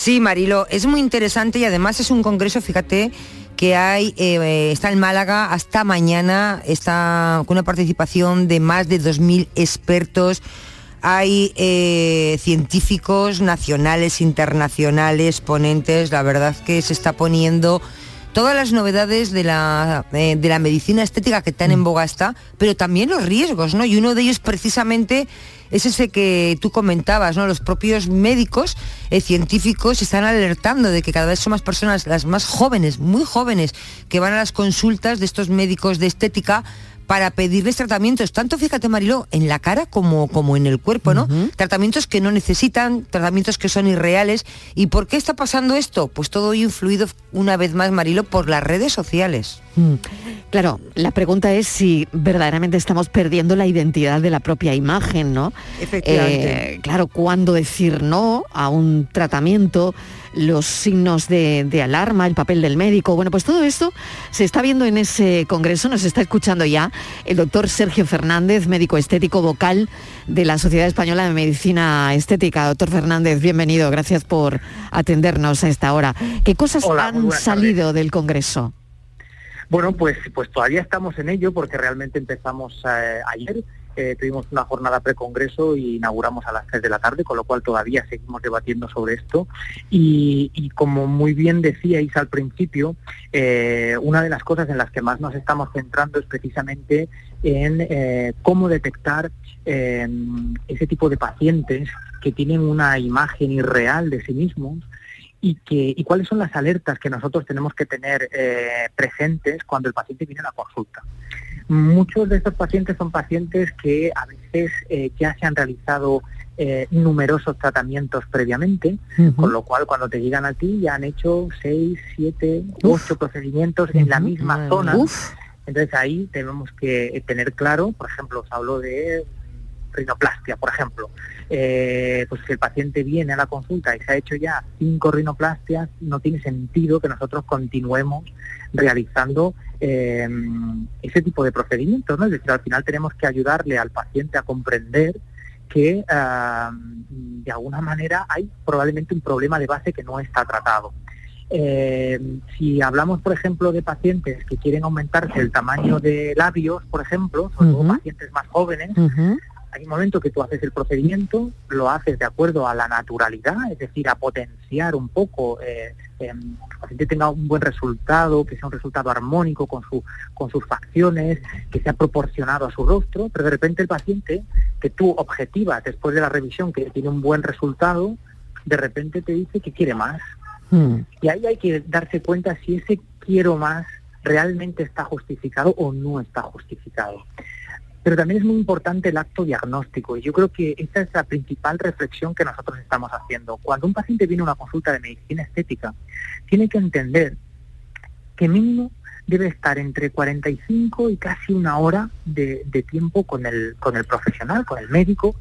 Sí, Marilo, es muy interesante y además es un congreso, fíjate, que hay, eh, está en Málaga hasta mañana, está con una participación de más de 2.000 expertos. Hay eh, científicos nacionales, internacionales, ponentes, la verdad que se está poniendo todas las novedades de la, eh, de la medicina estética que tan en boga está, pero también los riesgos, ¿no? Y uno de ellos precisamente es ese que tú comentabas, ¿no? Los propios médicos, eh, científicos, están alertando de que cada vez son más personas, las más jóvenes, muy jóvenes, que van a las consultas de estos médicos de estética para pedirles tratamientos, tanto fíjate Mariló, en la cara como, como en el cuerpo, ¿no? Tratamientos que no necesitan, tratamientos que son irreales. ¿Y por qué está pasando esto? Pues todo influido una vez más, Mariló, por las redes sociales. Mm. Claro, la pregunta es si verdaderamente estamos perdiendo la identidad de la propia imagen, ¿no? Efectivamente. Eh, claro, cuándo decir no a un tratamiento, los signos de, de alarma, el papel del médico. Bueno, pues todo esto se está viendo en ese congreso, nos está escuchando ya el doctor Sergio Fernández, médico estético vocal de la Sociedad Española de Medicina Estética. Doctor Fernández, bienvenido, gracias por atendernos a esta hora. ¿Qué cosas Hola, han salido del congreso? Bueno, pues, pues todavía estamos en ello porque realmente empezamos eh, ayer. Tuvimos una jornada precongreso y inauguramos a las 3 de la tarde, con lo cual todavía seguimos debatiendo sobre esto. Y, como muy bien decíais al principio, eh, una de las cosas en las que más nos estamos centrando es precisamente en eh, cómo detectar eh, ese tipo de pacientes que tienen una imagen irreal de sí mismos y, que, y cuáles son las alertas que nosotros tenemos que tener presentes cuando el paciente viene a la consulta. Muchos de estos pacientes son pacientes que a veces eh, ya se han realizado eh, numerosos tratamientos previamente, con lo cual cuando te llegan a ti ya han hecho seis, siete, ocho procedimientos en la misma zona. Entonces ahí tenemos que tener claro, por ejemplo, os hablo de rinoplastia, por ejemplo. Eh, pues si el paciente viene a la consulta y se ha hecho ya cinco rinoplastias, no tiene sentido que nosotros continuemos realizando eh, ese tipo de procedimientos, ¿no? Es decir, al final tenemos que ayudarle al paciente a comprender que ah, de alguna manera hay probablemente un problema de base que no está tratado. Eh, si hablamos, por ejemplo, de pacientes que quieren aumentarse el tamaño de labios, por ejemplo, sobre todo pacientes más jóvenes, hay un momento que tú haces el procedimiento, lo haces de acuerdo a la naturalidad, es decir, a potenciar un poco, eh, em, el paciente tenga un buen resultado, que sea un resultado armónico con, su, con sus facciones, que sea proporcionado a su rostro, pero de repente el paciente, que tú objetivas después de la revisión que tiene un buen resultado, de repente te dice que quiere más. Y ahí hay que darse cuenta si ese quiero más realmente está justificado o no está justificado. Pero también es muy importante el acto diagnóstico y yo creo que esta es la principal reflexión que nosotros estamos haciendo. Cuando un paciente viene a una consulta de medicina estética, tiene que entender que mínimo debe estar entre 45 y casi una hora de, de tiempo con el, con el profesional, con el médico,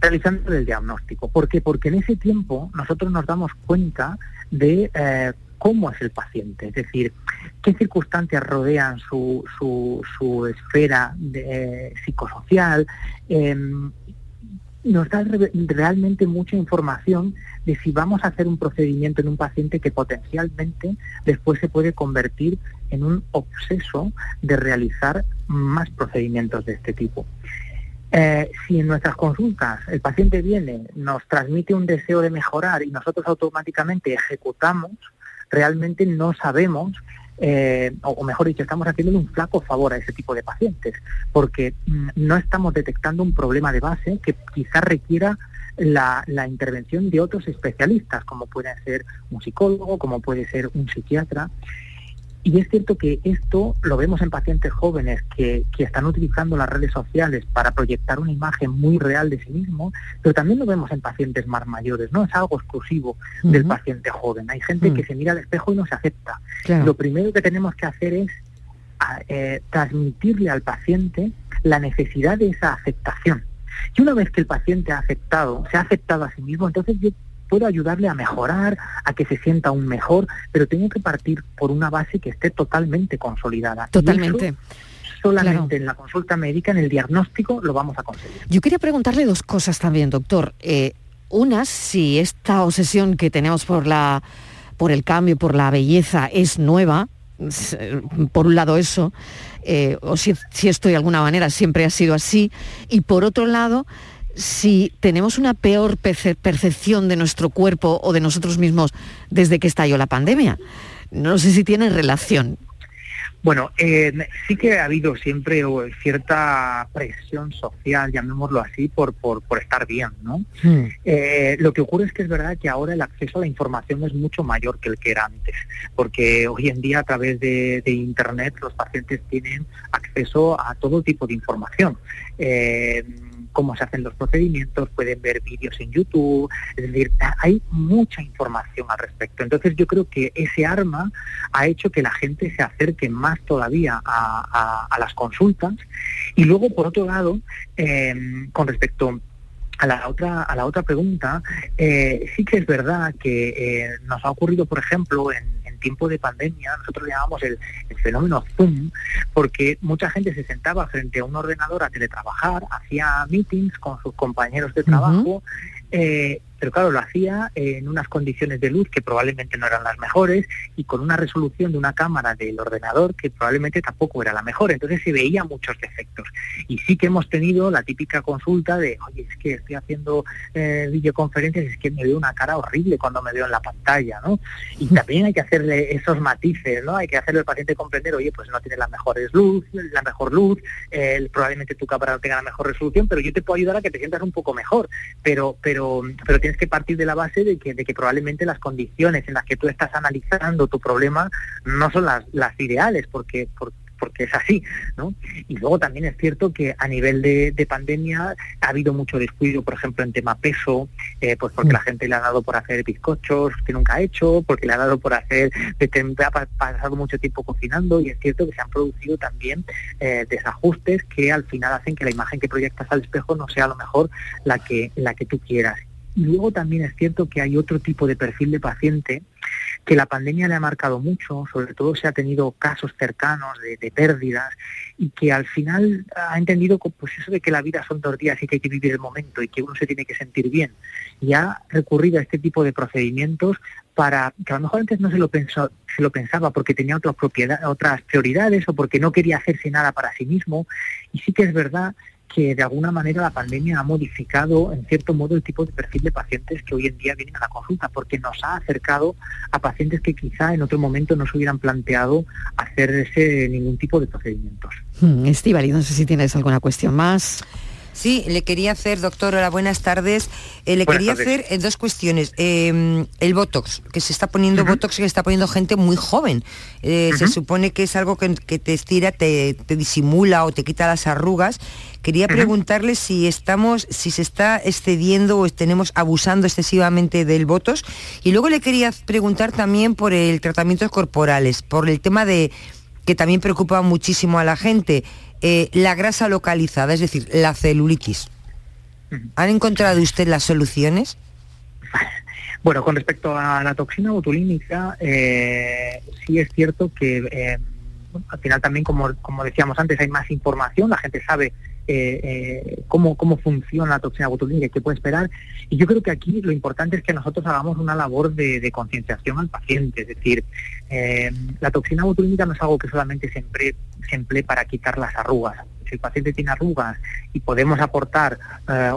realizando el diagnóstico. ¿Por qué? Porque en ese tiempo nosotros nos damos cuenta de eh, cómo es el paciente, es decir, qué circunstancias rodean su, su, su esfera de- psicosocial. em, nos da re- realmente mucha información de si vamos a hacer un procedimiento en un paciente que potencialmente después se puede convertir en un obseso de realizar más procedimientos de este tipo. Eh, si en nuestras consultas el paciente viene, nos transmite un deseo de mejorar y nosotros automáticamente ejecutamos, realmente no sabemos, eh, o, mejor dicho, estamos haciendo un flaco favor a ese tipo de pacientes, porque mm, no estamos detectando un problema de base que quizás requiera la intervención de otros especialistas, como puede ser un psicólogo, como puede ser un psiquiatra. Y es cierto que esto lo vemos en pacientes jóvenes que, que están utilizando las redes sociales para proyectar una imagen muy real de sí mismo, pero también lo vemos en pacientes más mayores, no es algo exclusivo del paciente joven. Hay gente Mm. que se mira al espejo y no se acepta. Claro. Lo primero que tenemos que hacer es eh, transmitirle al paciente la necesidad de esa aceptación. Y una vez que el paciente ha aceptado, se ha aceptado a sí mismo, entonces yo puedo ayudarle a mejorar, a que se sienta aún mejor, pero tengo que partir por una base que esté totalmente consolidada. Totalmente. solamente en la consulta médica, en el diagnóstico, lo vamos a conseguir. Yo quería preguntarle dos cosas también, doctor. Eh, una, si esta obsesión que tenemos por la por el cambio, por la belleza, es nueva, por un lado eso, eh, o si, si esto de alguna manera siempre ha sido así, y por otro lado, si tenemos una peor perce- percepción de nuestro cuerpo o de nosotros mismos desde que estalló la pandemia. No sé si tiene relación. Bueno, eh, sí que ha habido siempre cierta presión social, llamémoslo así, por, por, por estar bien, ¿no? Eh, lo que ocurre es que es verdad que ahora el acceso a la información es mucho mayor que el que era antes, porque hoy en día a través de, de Internet los pacientes tienen acceso a todo tipo de información. Eh, cómo se hacen los procedimientos, pueden ver vídeos en YouTube, es decir, hay mucha información al respecto. Entonces yo creo que ese arma ha hecho que la gente se acerque más todavía a, las consultas y luego, por otro lado, eh, con respecto a la otra a la otra pregunta eh, sí que es verdad que eh, nos ha ocurrido por ejemplo en tiempo de pandemia nosotros llamamos el, el fenómeno Zoom porque mucha gente se sentaba frente a un ordenador a teletrabajar hacía meetings con sus compañeros de trabajo eh, pero claro, lo hacía en unas condiciones de luz que probablemente no eran las mejores y con una resolución de una cámara del ordenador que probablemente tampoco era la mejor. Entonces se veía muchos defectos. Y sí que hemos tenido la típica consulta de, oye, es que estoy haciendo eh, videoconferencias, es que me veo una cara horrible cuando me veo en la pantalla, ¿no? Y también hay que hacerle esos matices, ¿no? Hay que hacerle al paciente comprender, oye, pues no tiene las mejores luz, la mejor luz, eh, probablemente tu cámara no tenga la mejor resolución, pero yo te puedo ayudar a que te sientas un poco mejor. Pero, pero, pero tienes que partir de la base de que, de que probablemente las condiciones en las que tú estás analizando tu problema no son las, las ideales, porque, por- porque es así, ¿no? Y luego también es cierto que a nivel de, de pandemia ha habido mucho descuido, por ejemplo, en tema peso, eh, pues porque la gente le ha dado por hacer bizcochos que nunca ha hecho, porque le ha dado por hacer, ha pa- pasado mucho tiempo cocinando y es cierto que se han producido también eh, desajustes que al final hacen que la imagen que proyectas al espejo no sea a lo mejor la que, la que tú quieras. Y luego también es cierto que hay otro tipo de perfil de paciente que la pandemia le ha marcado mucho, sobre todo se ha tenido casos cercanos de, de pérdidas y que al final ha entendido pues eso de que la vida son dos días y que hay que vivir el momento y que uno se tiene que sentir bien. Y ha recurrido a este tipo de procedimientos para que a lo mejor antes no se lo pensó, se lo pensaba porque tenía otras propiedades, otras prioridades o porque no quería hacerse nada para sí mismo. Y sí que es verdad que de alguna manera la pandemia ha modificado en cierto modo el tipo de perfil de pacientes que hoy en día vienen a la consulta, porque nos ha acercado a pacientes que quizá en otro momento no se hubieran planteado hacerse ningún tipo de procedimientos. Hmm, no sé si tienes alguna cuestión más. Sí, le quería hacer, doctor, hola, buenas tardes. Eh, le Buenas quería tardes. hacer eh, dos cuestiones. Eh, el Botox, que se está poniendo Botox, que está poniendo gente muy joven. Eh, Se supone que es algo que, que te estira, te, te disimula o te quita las arrugas. Quería preguntarle si estamos, si se está excediendo o tenemos abusando excesivamente del Botox. Y luego le quería preguntar también por el tratamientos corporales, por el tema de que también preocupa muchísimo a la gente, eh, la grasa localizada, es decir, la celulitis. ¿Han encontrado usted las soluciones? Bueno, con respecto a la toxina botulínica, eh, sí es cierto que eh, al final también, como, como decíamos antes, hay más información, la gente sabe eh, eh, cómo, cómo funciona la toxina botulínica qué puede esperar. Y yo creo que aquí lo importante es que nosotros hagamos una labor de, de concienciación al paciente. Es decir, eh, la toxina botulínica no es algo que solamente se emplee, para quitar las arrugas. Si el paciente tiene arrugas y podemos aportar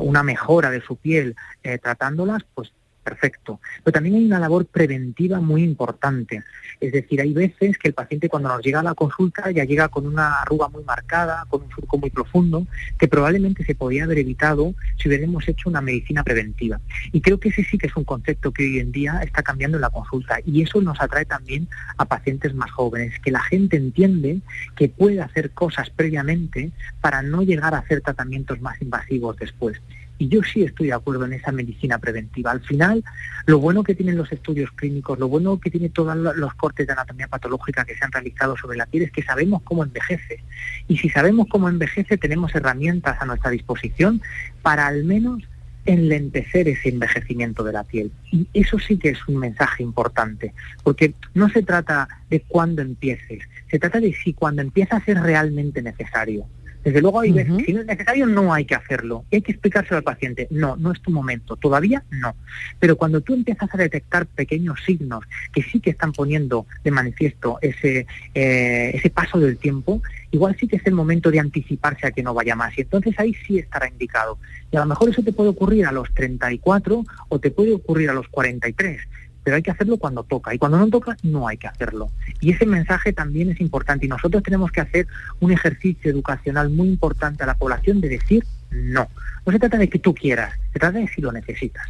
una mejora de su piel tratándolas, pues perfecto. Pero también hay una labor preventiva muy importante. Es decir, hay veces que el paciente cuando nos llega a la consulta ya llega con una arruga muy marcada, con un surco muy profundo, que probablemente se podía haber evitado si hubiéramos hecho una medicina preventiva. Y creo que ese sí que es un concepto que hoy en día está cambiando en la consulta y eso nos atrae también a pacientes más jóvenes, que la gente entiende que puede hacer cosas previamente para no llegar a hacer tratamientos más invasivos después. Y yo sí estoy de acuerdo en esa medicina preventiva. Al final, lo bueno que tienen los estudios clínicos, lo bueno que tiene todos lo- los cortes de anatomía patológica que se han realizado sobre la piel es que sabemos cómo envejece. Y si sabemos cómo envejece, tenemos herramientas a nuestra disposición para al menos enlentecer ese envejecimiento de la piel. Y eso sí que es un mensaje importante, porque no se trata de cuándo empieces, se trata de si cuando empiezas es realmente necesario. Desde luego hay veces, si no es necesario no hay que hacerlo. Y hay que explicárselo al paciente, no, no es tu momento, todavía no. Pero cuando tú empiezas a detectar pequeños signos que sí que están poniendo de manifiesto ese, eh, ese paso del tiempo, igual sí que es el momento de anticiparse a que no vaya más. Y entonces ahí sí estará indicado. Y a lo mejor eso te puede ocurrir a los 34 o te puede ocurrir a los 43 pero hay que hacerlo cuando toca y cuando no toca no hay que hacerlo. Y ese mensaje también es importante y nosotros tenemos que hacer un ejercicio educacional muy importante a la población de decir no. No se trata de que tú quieras, se trata de si lo necesitas.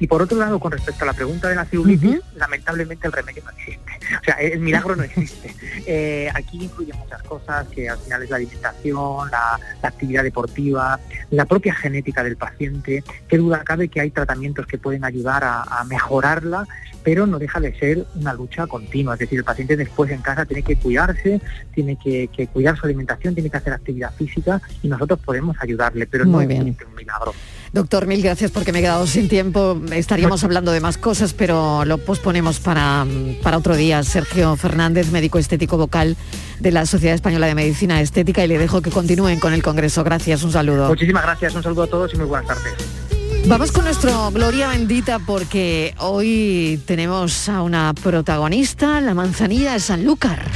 Y por otro lado, con respecto a la pregunta de la celulitis, lamentablemente el remedio no existe. O sea, el milagro no existe. Eh, aquí influyen muchas cosas, que al final es la alimentación, la, la actividad deportiva, la propia genética del paciente. Qué duda cabe que hay tratamientos que pueden ayudar a, a mejorarla, pero no deja de ser una lucha continua. Es decir, el paciente después en casa tiene que cuidarse, tiene que, que cuidar su alimentación, tiene que hacer actividad física y nosotros podemos ayudarle, pero no Muy bien. Un milagro. Doctor, mil gracias porque me he quedado sin tiempo. Estaríamos hablando de más cosas, pero lo posponemos para, para otro día. Sergio Fernández, médico estético vocal de la Sociedad Española de Medicina Estética y le dejo que continúen con el Congreso. Gracias, un saludo. Muchísimas gracias, un saludo a todos y muy buenas tardes. Vamos con nuestro Gloria Bendita porque hoy tenemos a una protagonista, la manzanilla de Sanlúcar.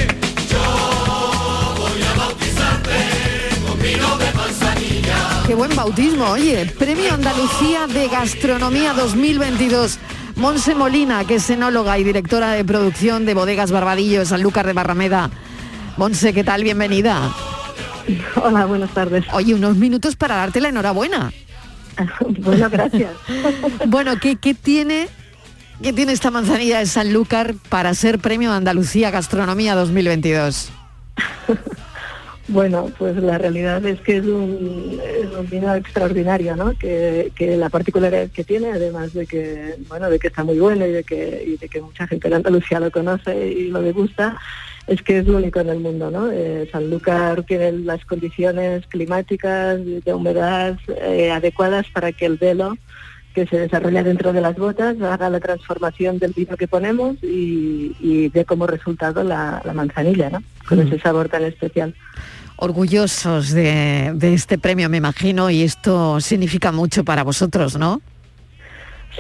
Qué buen bautismo, oye. Premio Andalucía de Gastronomía 2022. Monse Molina, que es enóloga y directora de producción de Bodegas Barbadillo de Sanlúcar de Barrameda. Monse, ¿qué tal? Bienvenida. Hola, buenas tardes. Oye, unos minutos para darte la enhorabuena. Bueno, gracias. bueno, ¿qué, qué tiene, ¿qué tiene esta manzanilla de Sanlúcar para ser Premio de Andalucía Gastronomía 2022? Bueno, pues la realidad es que es un, es un vino extraordinario, ¿no? Que, que la particularidad que tiene, además de que, bueno, de que está muy bueno y de que, y de que mucha gente de Andalucía lo conoce y lo degusta, es que es único en el mundo, ¿no? Eh, Sanlúcar tiene las condiciones climáticas de humedad eh, adecuadas para que el velo que se desarrolla dentro de las botas haga la transformación del vino que ponemos y, y dé como resultado la, la manzanilla, ¿no? Con Mm. ese sabor tan especial. Orgullosos de, de este premio, me imagino, y esto significa mucho para vosotros, ¿no?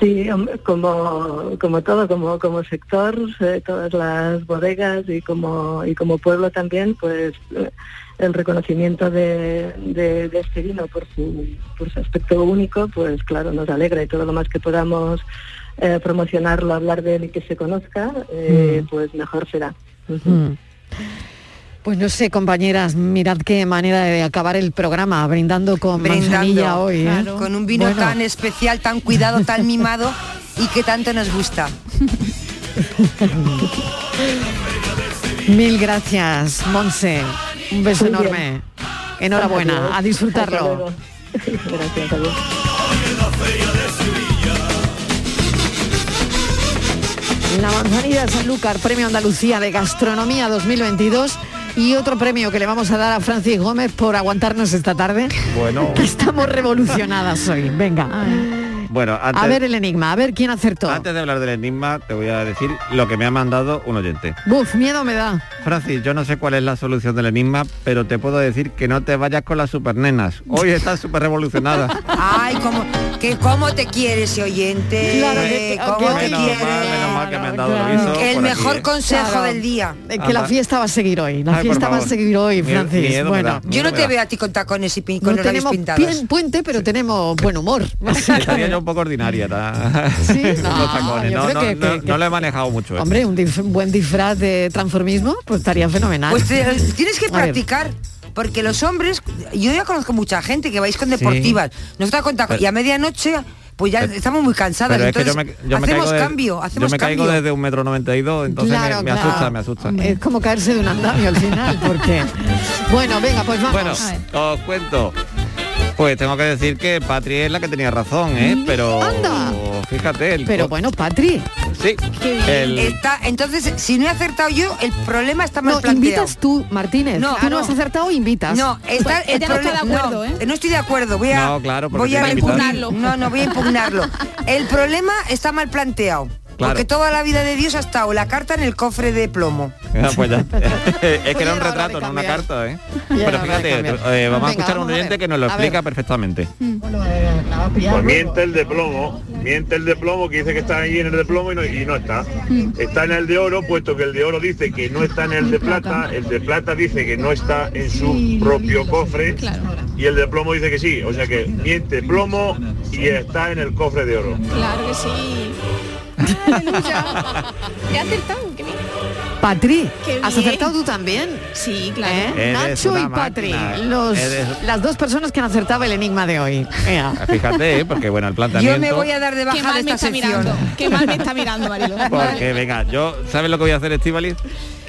Sí, como, como todo, como, como sector, eh, todas las bodegas y como, y como pueblo también, pues eh, el reconocimiento de, de- de este vino por su, por su aspecto único, pues claro, nos alegra y todo lo más que podamos eh, promocionarlo, hablar de él y que se conozca, eh, Mm. pues mejor será. Mm. Pues no sé, compañeras, mirad qué manera de acabar el programa, brindando con manzanilla Brindando, hoy. ¿eh? claro. con un vino Bueno. tan especial, tan cuidado, tan mimado y que tanto nos gusta. Mil gracias, Monse. Un beso Muy bien. enorme. Enhorabuena, Adiós. a disfrutarlo. Gracias, adiós. La manzanilla de Sanlúcar, Premio Andalucía de Gastronomía 2022 y otro premio que le vamos a dar a Francis Gómez por aguantarnos esta tarde. Bueno, estamos revolucionadas hoy. Venga. Bueno, antes, A ver el enigma, a ver quién acertó. antes de hablar del enigma, te voy a decir lo que me ha mandado un oyente. Buf, miedo me da. Francis, yo no sé cuál es la solución del enigma, pero te puedo decir que no te vayas con las supernenas. Hoy estás súper revolucionada. Ay, cómo, que cómo te quiere ese oyente. Claro, que- cómo que- te menos quiere. mal, menos mal que me han dado el mejor aquí, ¿eh? consejo Claro. del día. Eh, que la fiesta va a seguir hoy. La Ay, fiesta va a seguir hoy, Francis. miedo bueno, da. Yo no te veo a ti con tacones y pin- no con labios tenemos pintados. pien- puente, pero tenemos buen humor. Estaría yo un poco ordinaria. Sí, no, No, creo no, que- no- que- no lo he manejado mucho. ¿eh? Hombre, un dif- buen disfraz de transformismo, pues estaría fenomenal. Pues te- tienes que A ver. practicar. Porque los hombres, yo ya conozco mucha gente que vais con deportivas, nos da cuenta Pero- y a medianoche pues ya estamos muy cansadas. Pero es que yo entonces me, yo me hacemos de- cambio, hacemos yo me caigo desde un metro noventa y dos, entonces me- Claro, me, claro. asusta, me asusta. Es como caerse de un andamio al final, porque... Bueno, venga, pues vamos. Bueno, os cuento. Pues tengo que decir que Patri es la que tenía razón, ¿eh? Pero Anda. fíjate, el Pero bueno, Patri, sí, el- Está, entonces, si no he acertado yo, el problema está mal no, planteado. invitas tú, Martínez. No, tú no has acertado, invitas. No, está Pues ella no está de problema- acuerdo, no, ¿eh? no estoy de acuerdo. Voy a, No, claro, porque voy a tiene que invitar. impugnarlo. No, no, voy a impugnarlo. El problema está mal planteado. Claro. Porque toda la vida de Dios ha estado la carta en el cofre de plomo. Ah, pues ya. es que era un retrato, no una carta, ¿eh? Ya Pero fíjate, eh, vamos a Venga, escuchar a un vamos a oyente que nos lo A explica ver. perfectamente. Pues miente el de plomo, miente el de plomo que dice que está ahí en el de plomo y no, y no está. Está en el de oro, puesto que el de oro dice que no está en el de plata, el de plata dice que no está en su propio cofre y el de plomo dice que sí. O sea que miente plomo y está en el cofre de oro. Claro que sí. Aleluya. He acertado, qué bien. Patri, Qué ¿has bien. acertado tú también? Sí, claro. ¿Eh? Nacho y Patri, los, Eres- las dos personas que han acertado el enigma de hoy. Ea. Fíjate, ¿eh? porque bueno, el Yo planteamiento... me voy a dar de Qué baja de mal me esta está sección. mirando. Qué mal me está mirando, Marilo. Porque venga, yo, ¿sabes lo que voy a hacer, Estivaliz?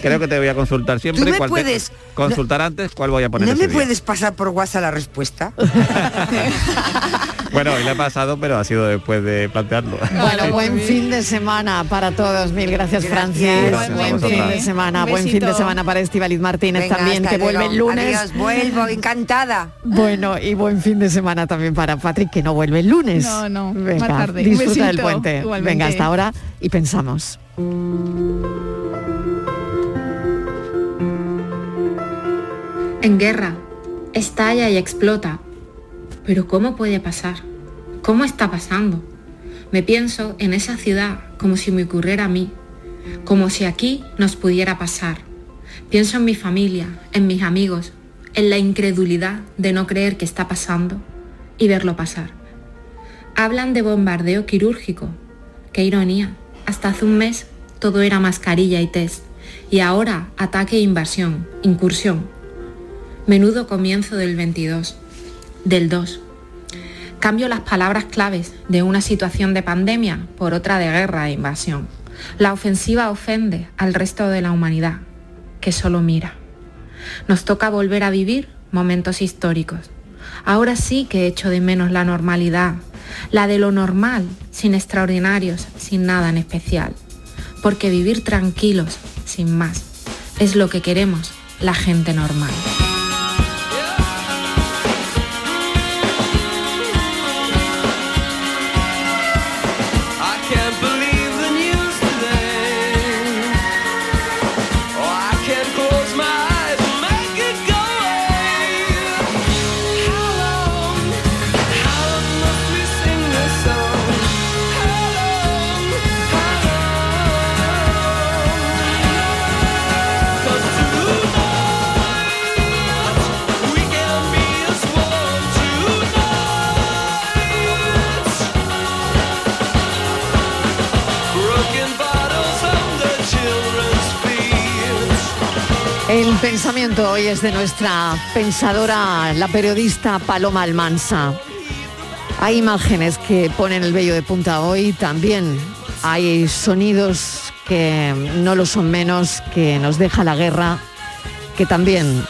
Creo que te voy a consultar siempre. Tú me cuál puedes- consultar antes cuál voy a poner ¿No ese me día. puedes pasar por WhatsApp la respuesta? Bueno, hoy le he pasado, pero ha sido después de plantearlo. Bueno, buen fin de semana para todos. Mil gracias, Francis. Gracias buen fin de semana, buen fin de semana para Estivaliz Martínez Venga, también, que vuelve el lunes. Adiós, vuelvo, encantada. Bueno, y buen fin de semana también para Patrick, que no vuelve el lunes. No, no, más Venga, tarde. Un disfruta del puente. igualmente. Venga, hasta ahora y pensamos. En guerra, estalla y explota. Pero ¿cómo puede pasar? ¿Cómo está pasando? Me pienso en esa ciudad como si me ocurriera a mí, como si aquí nos pudiera pasar. Pienso en mi familia, en mis amigos, en la incredulidad de no creer que está pasando y verlo pasar. Hablan de bombardeo quirúrgico. Qué ironía. Hasta hace un mes todo era mascarilla y test. Y ahora ataque e invasión, incursión. Menudo comienzo del 22, del 2. Cambio las palabras claves de una situación de pandemia por otra de guerra e invasión. La ofensiva ofende al resto de la humanidad, que solo mira. Nos toca volver a vivir momentos históricos. Ahora sí que echo de menos la normalidad, la de lo normal, sin extraordinarios, sin nada en especial. Porque vivir tranquilos, sin más, es lo que queremos la gente normal. Pensamiento hoy es de nuestra pensadora, la periodista Paloma Almansa. Hay imágenes que ponen el vello de punta hoy, también hay sonidos que no lo son menos, que nos deja la guerra, que también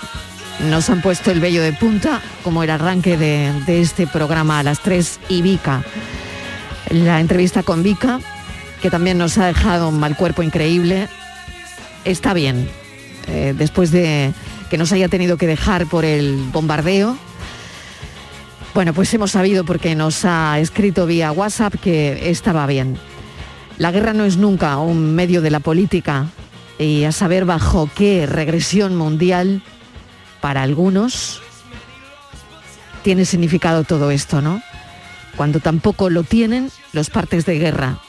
nos han puesto el vello de punta, como el arranque de, este programa a las 3 y Vika. La entrevista con Vika, que también nos ha dejado un mal cuerpo increíble, está bien, eh, después de que nos haya tenido que dejar por el bombardeo. Bueno, pues hemos sabido porque nos ha escrito vía WhatsApp que estaba bien. La guerra no es nunca un medio de la política y a saber bajo qué regresión mundial para algunos tiene significado todo esto, ¿no? Cuando tampoco lo tienen los partes de guerra,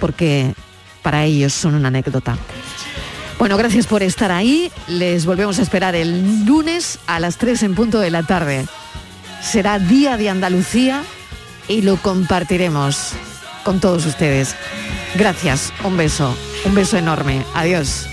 porque para ellos son una anécdota. Bueno, gracias por estar ahí. Les volvemos a esperar el lunes a las 3 en punto de la tarde. Será Día de Andalucía y lo compartiremos con todos ustedes. Gracias, un beso, un beso enorme. Adiós.